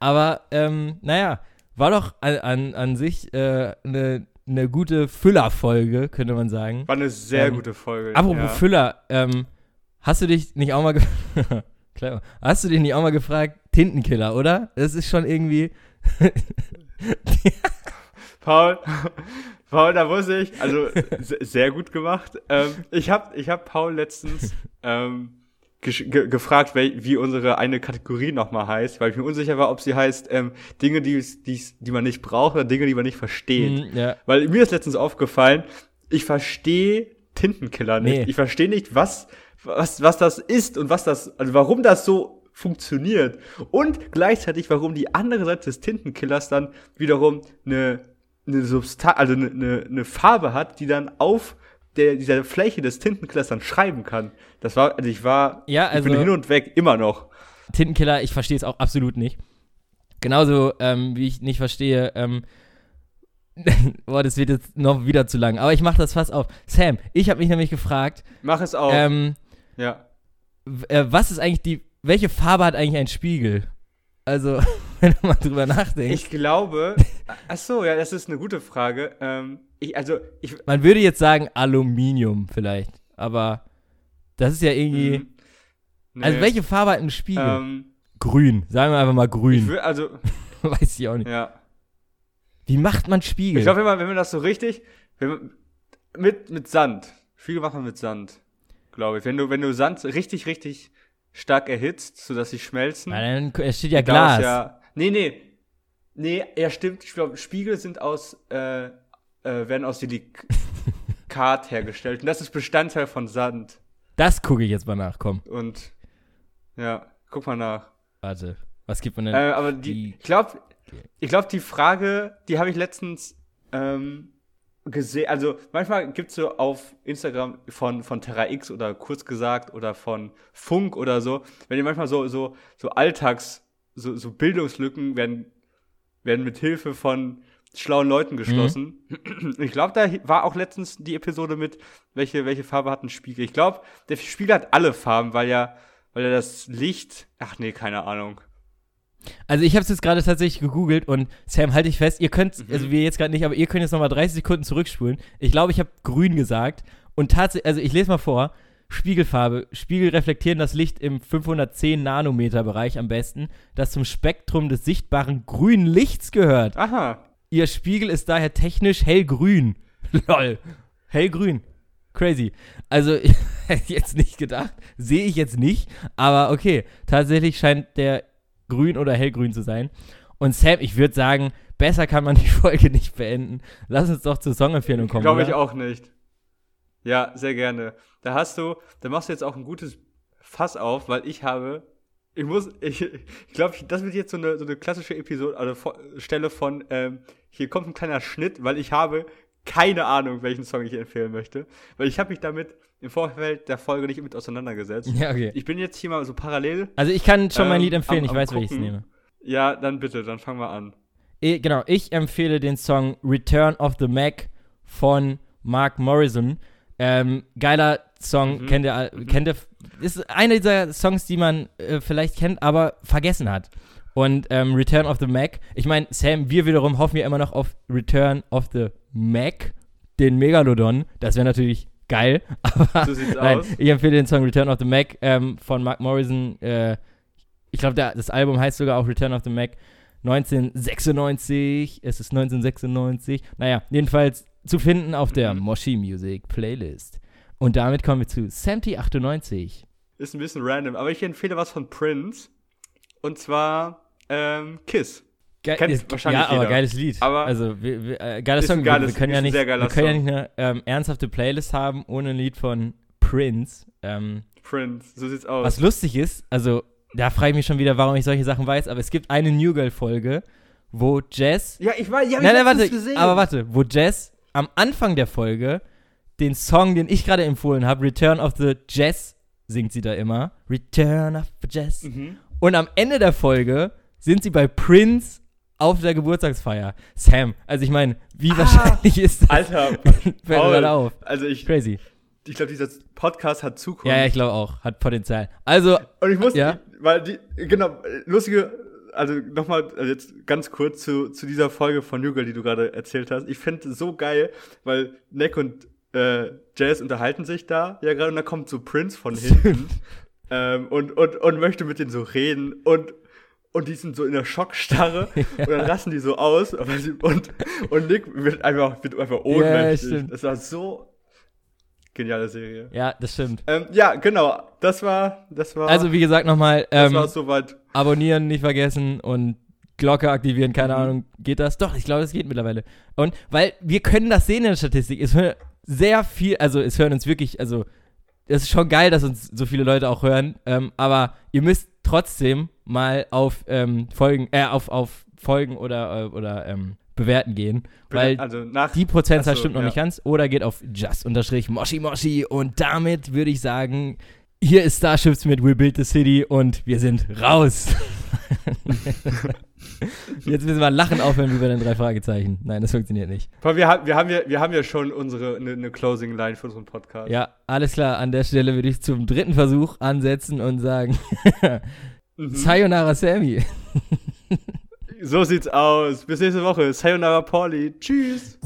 aber, ähm, naja, war doch an, an, an sich eine äh, ne gute Füllerfolge, könnte man sagen. War eine sehr ähm, gute Folge. Apropos ja. Füller, ähm, hast du dich nicht auch mal hast du dich nicht auch mal gefragt, Tintenkiller, oder? Das ist schon irgendwie. Paul, Paul, da muss ich, also sehr gut gemacht. Ähm, ich habe ich hab Paul letztens ähm, ge gefragt, wie unsere eine Kategorie nochmal heißt, weil ich mir unsicher war, ob sie heißt ähm, Dinge, die, die, die man nicht braucht oder Dinge, die man nicht versteht. Mhm, ja. Weil mir ist letztens aufgefallen, ich verstehe Tintenkiller nicht. Nee. Ich verstehe nicht, was, was, was das ist und was das, also warum das so funktioniert. Und gleichzeitig, warum die andere Seite des Tintenkillers dann wiederum eine, eine Substanz, also eine, eine, eine Farbe hat, die dann auf der, dieser Fläche des Tintenkillers dann schreiben kann. Das war, also ich war, Ja, ich bin also- hin und weg, immer noch. Tintenkiller, ich verstehe es auch absolut nicht. Genauso ähm, wie ich nicht verstehe, ähm, boah, das wird jetzt noch wieder zu lang. Aber ich mache das fast auf. Sam, ich habe mich nämlich gefragt, Mach es auch. ähm, ja. äh, was ist eigentlich die, welche Farbe hat eigentlich ein Spiegel? Also, wenn du mal drüber nachdenkst. Ich glaube, ach so, ja, das ist eine gute Frage. Ähm, ich, also, ich, Man würde jetzt sagen Aluminium vielleicht, aber das ist ja irgendwie. Mhm. Nee. Also, welche Farbe hat ein Spiegel? Ähm, grün. Sagen wir einfach mal grün. will, also, Weiß ich auch nicht. ja. Wie macht man Spiegel? Ich glaube, wenn man, wenn man das so richtig, man, mit, mit Sand. Spiegel macht man mit Sand, glaube ich. Wenn du, wenn du Sand richtig, richtig stark erhitzt, sodass sie schmelzen. Na, dann es steht ja Glas. Ja, nee, nee. Nee, ja, stimmt. Ich glaube, Spiegel sind aus, äh, äh, werden aus Silikat hergestellt. Und das ist Bestandteil von Sand. Das gucke ich jetzt mal nach. Komm, Und, ja, guck mal nach. warte. Was gibt man denn? Äh, aber die, ich glaube, ich glaube, die Frage, die habe ich letztens ähm, gesehen. Also manchmal gibt es so auf Instagram von, von Terra X oder kurz gesagt oder von Funk oder so, wenn ihr manchmal so, so, so Alltags, so, so Bildungslücken werden, werden mit Hilfe von schlauen Leuten geschlossen. Ich glaube, da war auch letztens die Episode mit, welche, welche Farbe hat ein Spiegel. Ich glaube, der Spiegel hat alle Farben, weil ja, weil er das Licht, ach nee, keine Ahnung. Also ich habe es jetzt gerade tatsächlich gegoogelt und Sam, halte ich fest, ihr könnt, Mhm. also wir jetzt gerade nicht, aber ihr könnt jetzt nochmal 30 Sekunden zurückspulen. Ich glaube, ich habe grün gesagt und tatsächlich, also ich lese mal vor, Spiegelfarbe, Spiegel reflektieren das Licht im 510 Nanometer Bereich am besten, das zum Spektrum des sichtbaren grünen Lichts gehört. Aha. Ihr Spiegel ist daher technisch hellgrün. Lol. Hellgrün. Crazy. Also, ich hätte jetzt nicht gedacht. Sehe ich jetzt nicht. Aber okay. Tatsächlich scheint der grün oder hellgrün zu sein. Und Sam, ich würde sagen, besser kann man die Folge nicht beenden. Lass uns doch zur Songempfehlung kommen. Glaube ich oder? auch nicht. Ja, sehr gerne. Da hast du, da machst du jetzt auch ein gutes Fass auf, weil ich habe, ich muss, ich, ich glaube, das wird jetzt so eine, so eine klassische Episode, also Stelle von, ähm, hier kommt ein kleiner Schnitt, weil ich habe keine Ahnung, welchen Song ich empfehlen möchte, weil ich habe mich damit im Vorfeld der Folge nicht mit auseinandergesetzt. Ja, okay. Ich bin jetzt hier mal so parallel. Also, ich kann schon mein Ähm, Lied empfehlen. am- ich am weiß, welches ich nehme. Ja, dann bitte, dann fangen wir an. Eh, genau, ich empfehle den Song Return of the Mac von Mark Morrison. Ähm, geiler Song, Mhm. kennt ihr, all- kennt ihr, ist einer dieser Songs, die man äh, vielleicht kennt, aber vergessen hat. Und ähm, Return of the Mac, ich meine, Sam, wir wiederum hoffen ja immer noch auf Return of the Mac, den Megalodon. Das wäre natürlich geil, aber So sieht's nein, aus. ich empfehle den Song Return of the Mac ähm, von Mark Morrison. Äh, ich glaube, das Album heißt sogar auch Return of the Mac. 1996, es ist 1996. Naja, jedenfalls zu finden auf der Mhm. Moshi Music Playlist. Und damit kommen wir zu Samty98. Ist ein bisschen random, aber ich empfehle was von Prince. Und zwar ähm, Kiss. Ge Kennt ist, wahrscheinlich ja, aber jeder. geiles Lied. Aber also, wir, wir, äh, ein Song. Wir- geiles- wir können ja nicht, wir können ja nicht eine ähm, ernsthafte Playlist haben ohne ein Lied von Prince. Ähm, Prince, so sieht's aus. Was lustig ist, also da frage ich mich schon wieder, warum ich solche Sachen weiß, aber es gibt eine New Girl-Folge, wo Jess. Ja, ich weiß, ja, Nein, nein, warte, gesehen. aber warte, wo Jess am Anfang der Folge den Song, den ich gerade empfohlen habe, Return of the Jess, singt sie da immer. Return of the Jess. Mhm. Und am Ende der Folge sind sie bei Prince auf der Geburtstagsfeier. Sam, also ich meine, wie Ah, wahrscheinlich ist das? Alter, Fällt mir Paul, auf. also ich, Crazy. ich glaube, dieser Podcast hat Zukunft. Ja, ja, ich glaube auch. Hat Potenzial. Also, Und ich muss, Ja. weil die, genau, lustige, also nochmal, also jetzt ganz kurz zu, zu dieser Folge von New Girl, die du gerade erzählt hast. Ich finde es so geil, weil Nick und äh, Jazz unterhalten sich da ja gerade und da kommt so Prince von hinten ähm, und, und, und möchte mit denen so reden und und die sind so in der Schockstarre und dann rasten die so aus und, und Nick wird einfach, wird einfach ohnmächtig. stimmt. das war so Geniale Serie. Ja, das stimmt. Ähm, ja, genau. Das war, das war. Also, wie gesagt, nochmal, das ähm, war soweit. abonnieren nicht vergessen und Glocke aktivieren, keine Mhm. Ahnung, geht das? Doch, ich glaube, es geht mittlerweile. Und weil wir können das sehen in der Statistik, es hören sehr viel, also es hören uns wirklich, also es ist schon geil, dass uns so viele Leute auch hören, ähm, aber ihr müsst trotzdem mal auf ähm, Folgen, äh, auf, auf Folgen oder, äh, oder ähm, bewerten gehen, weil also nach. die Prozentzahl so, stimmt noch ja. nicht ganz. Oder geht auf just-moshi moshi und damit würde ich sagen, hier ist Starships mit We Build the City und wir sind raus. Jetzt müssen wir lachen aufhören wie bei den drei Fragezeichen. Nein, das funktioniert nicht. Wir, haben, wir, haben ja, wir haben ja schon unsere eine ne Closing Line für unseren Podcast. Ja, alles klar. An der Stelle würde ich zum dritten Versuch ansetzen und sagen: Mhm. Sayonara Sammy. So sieht's aus. Bis nächste Woche. Sayonara Pauli. Tschüss.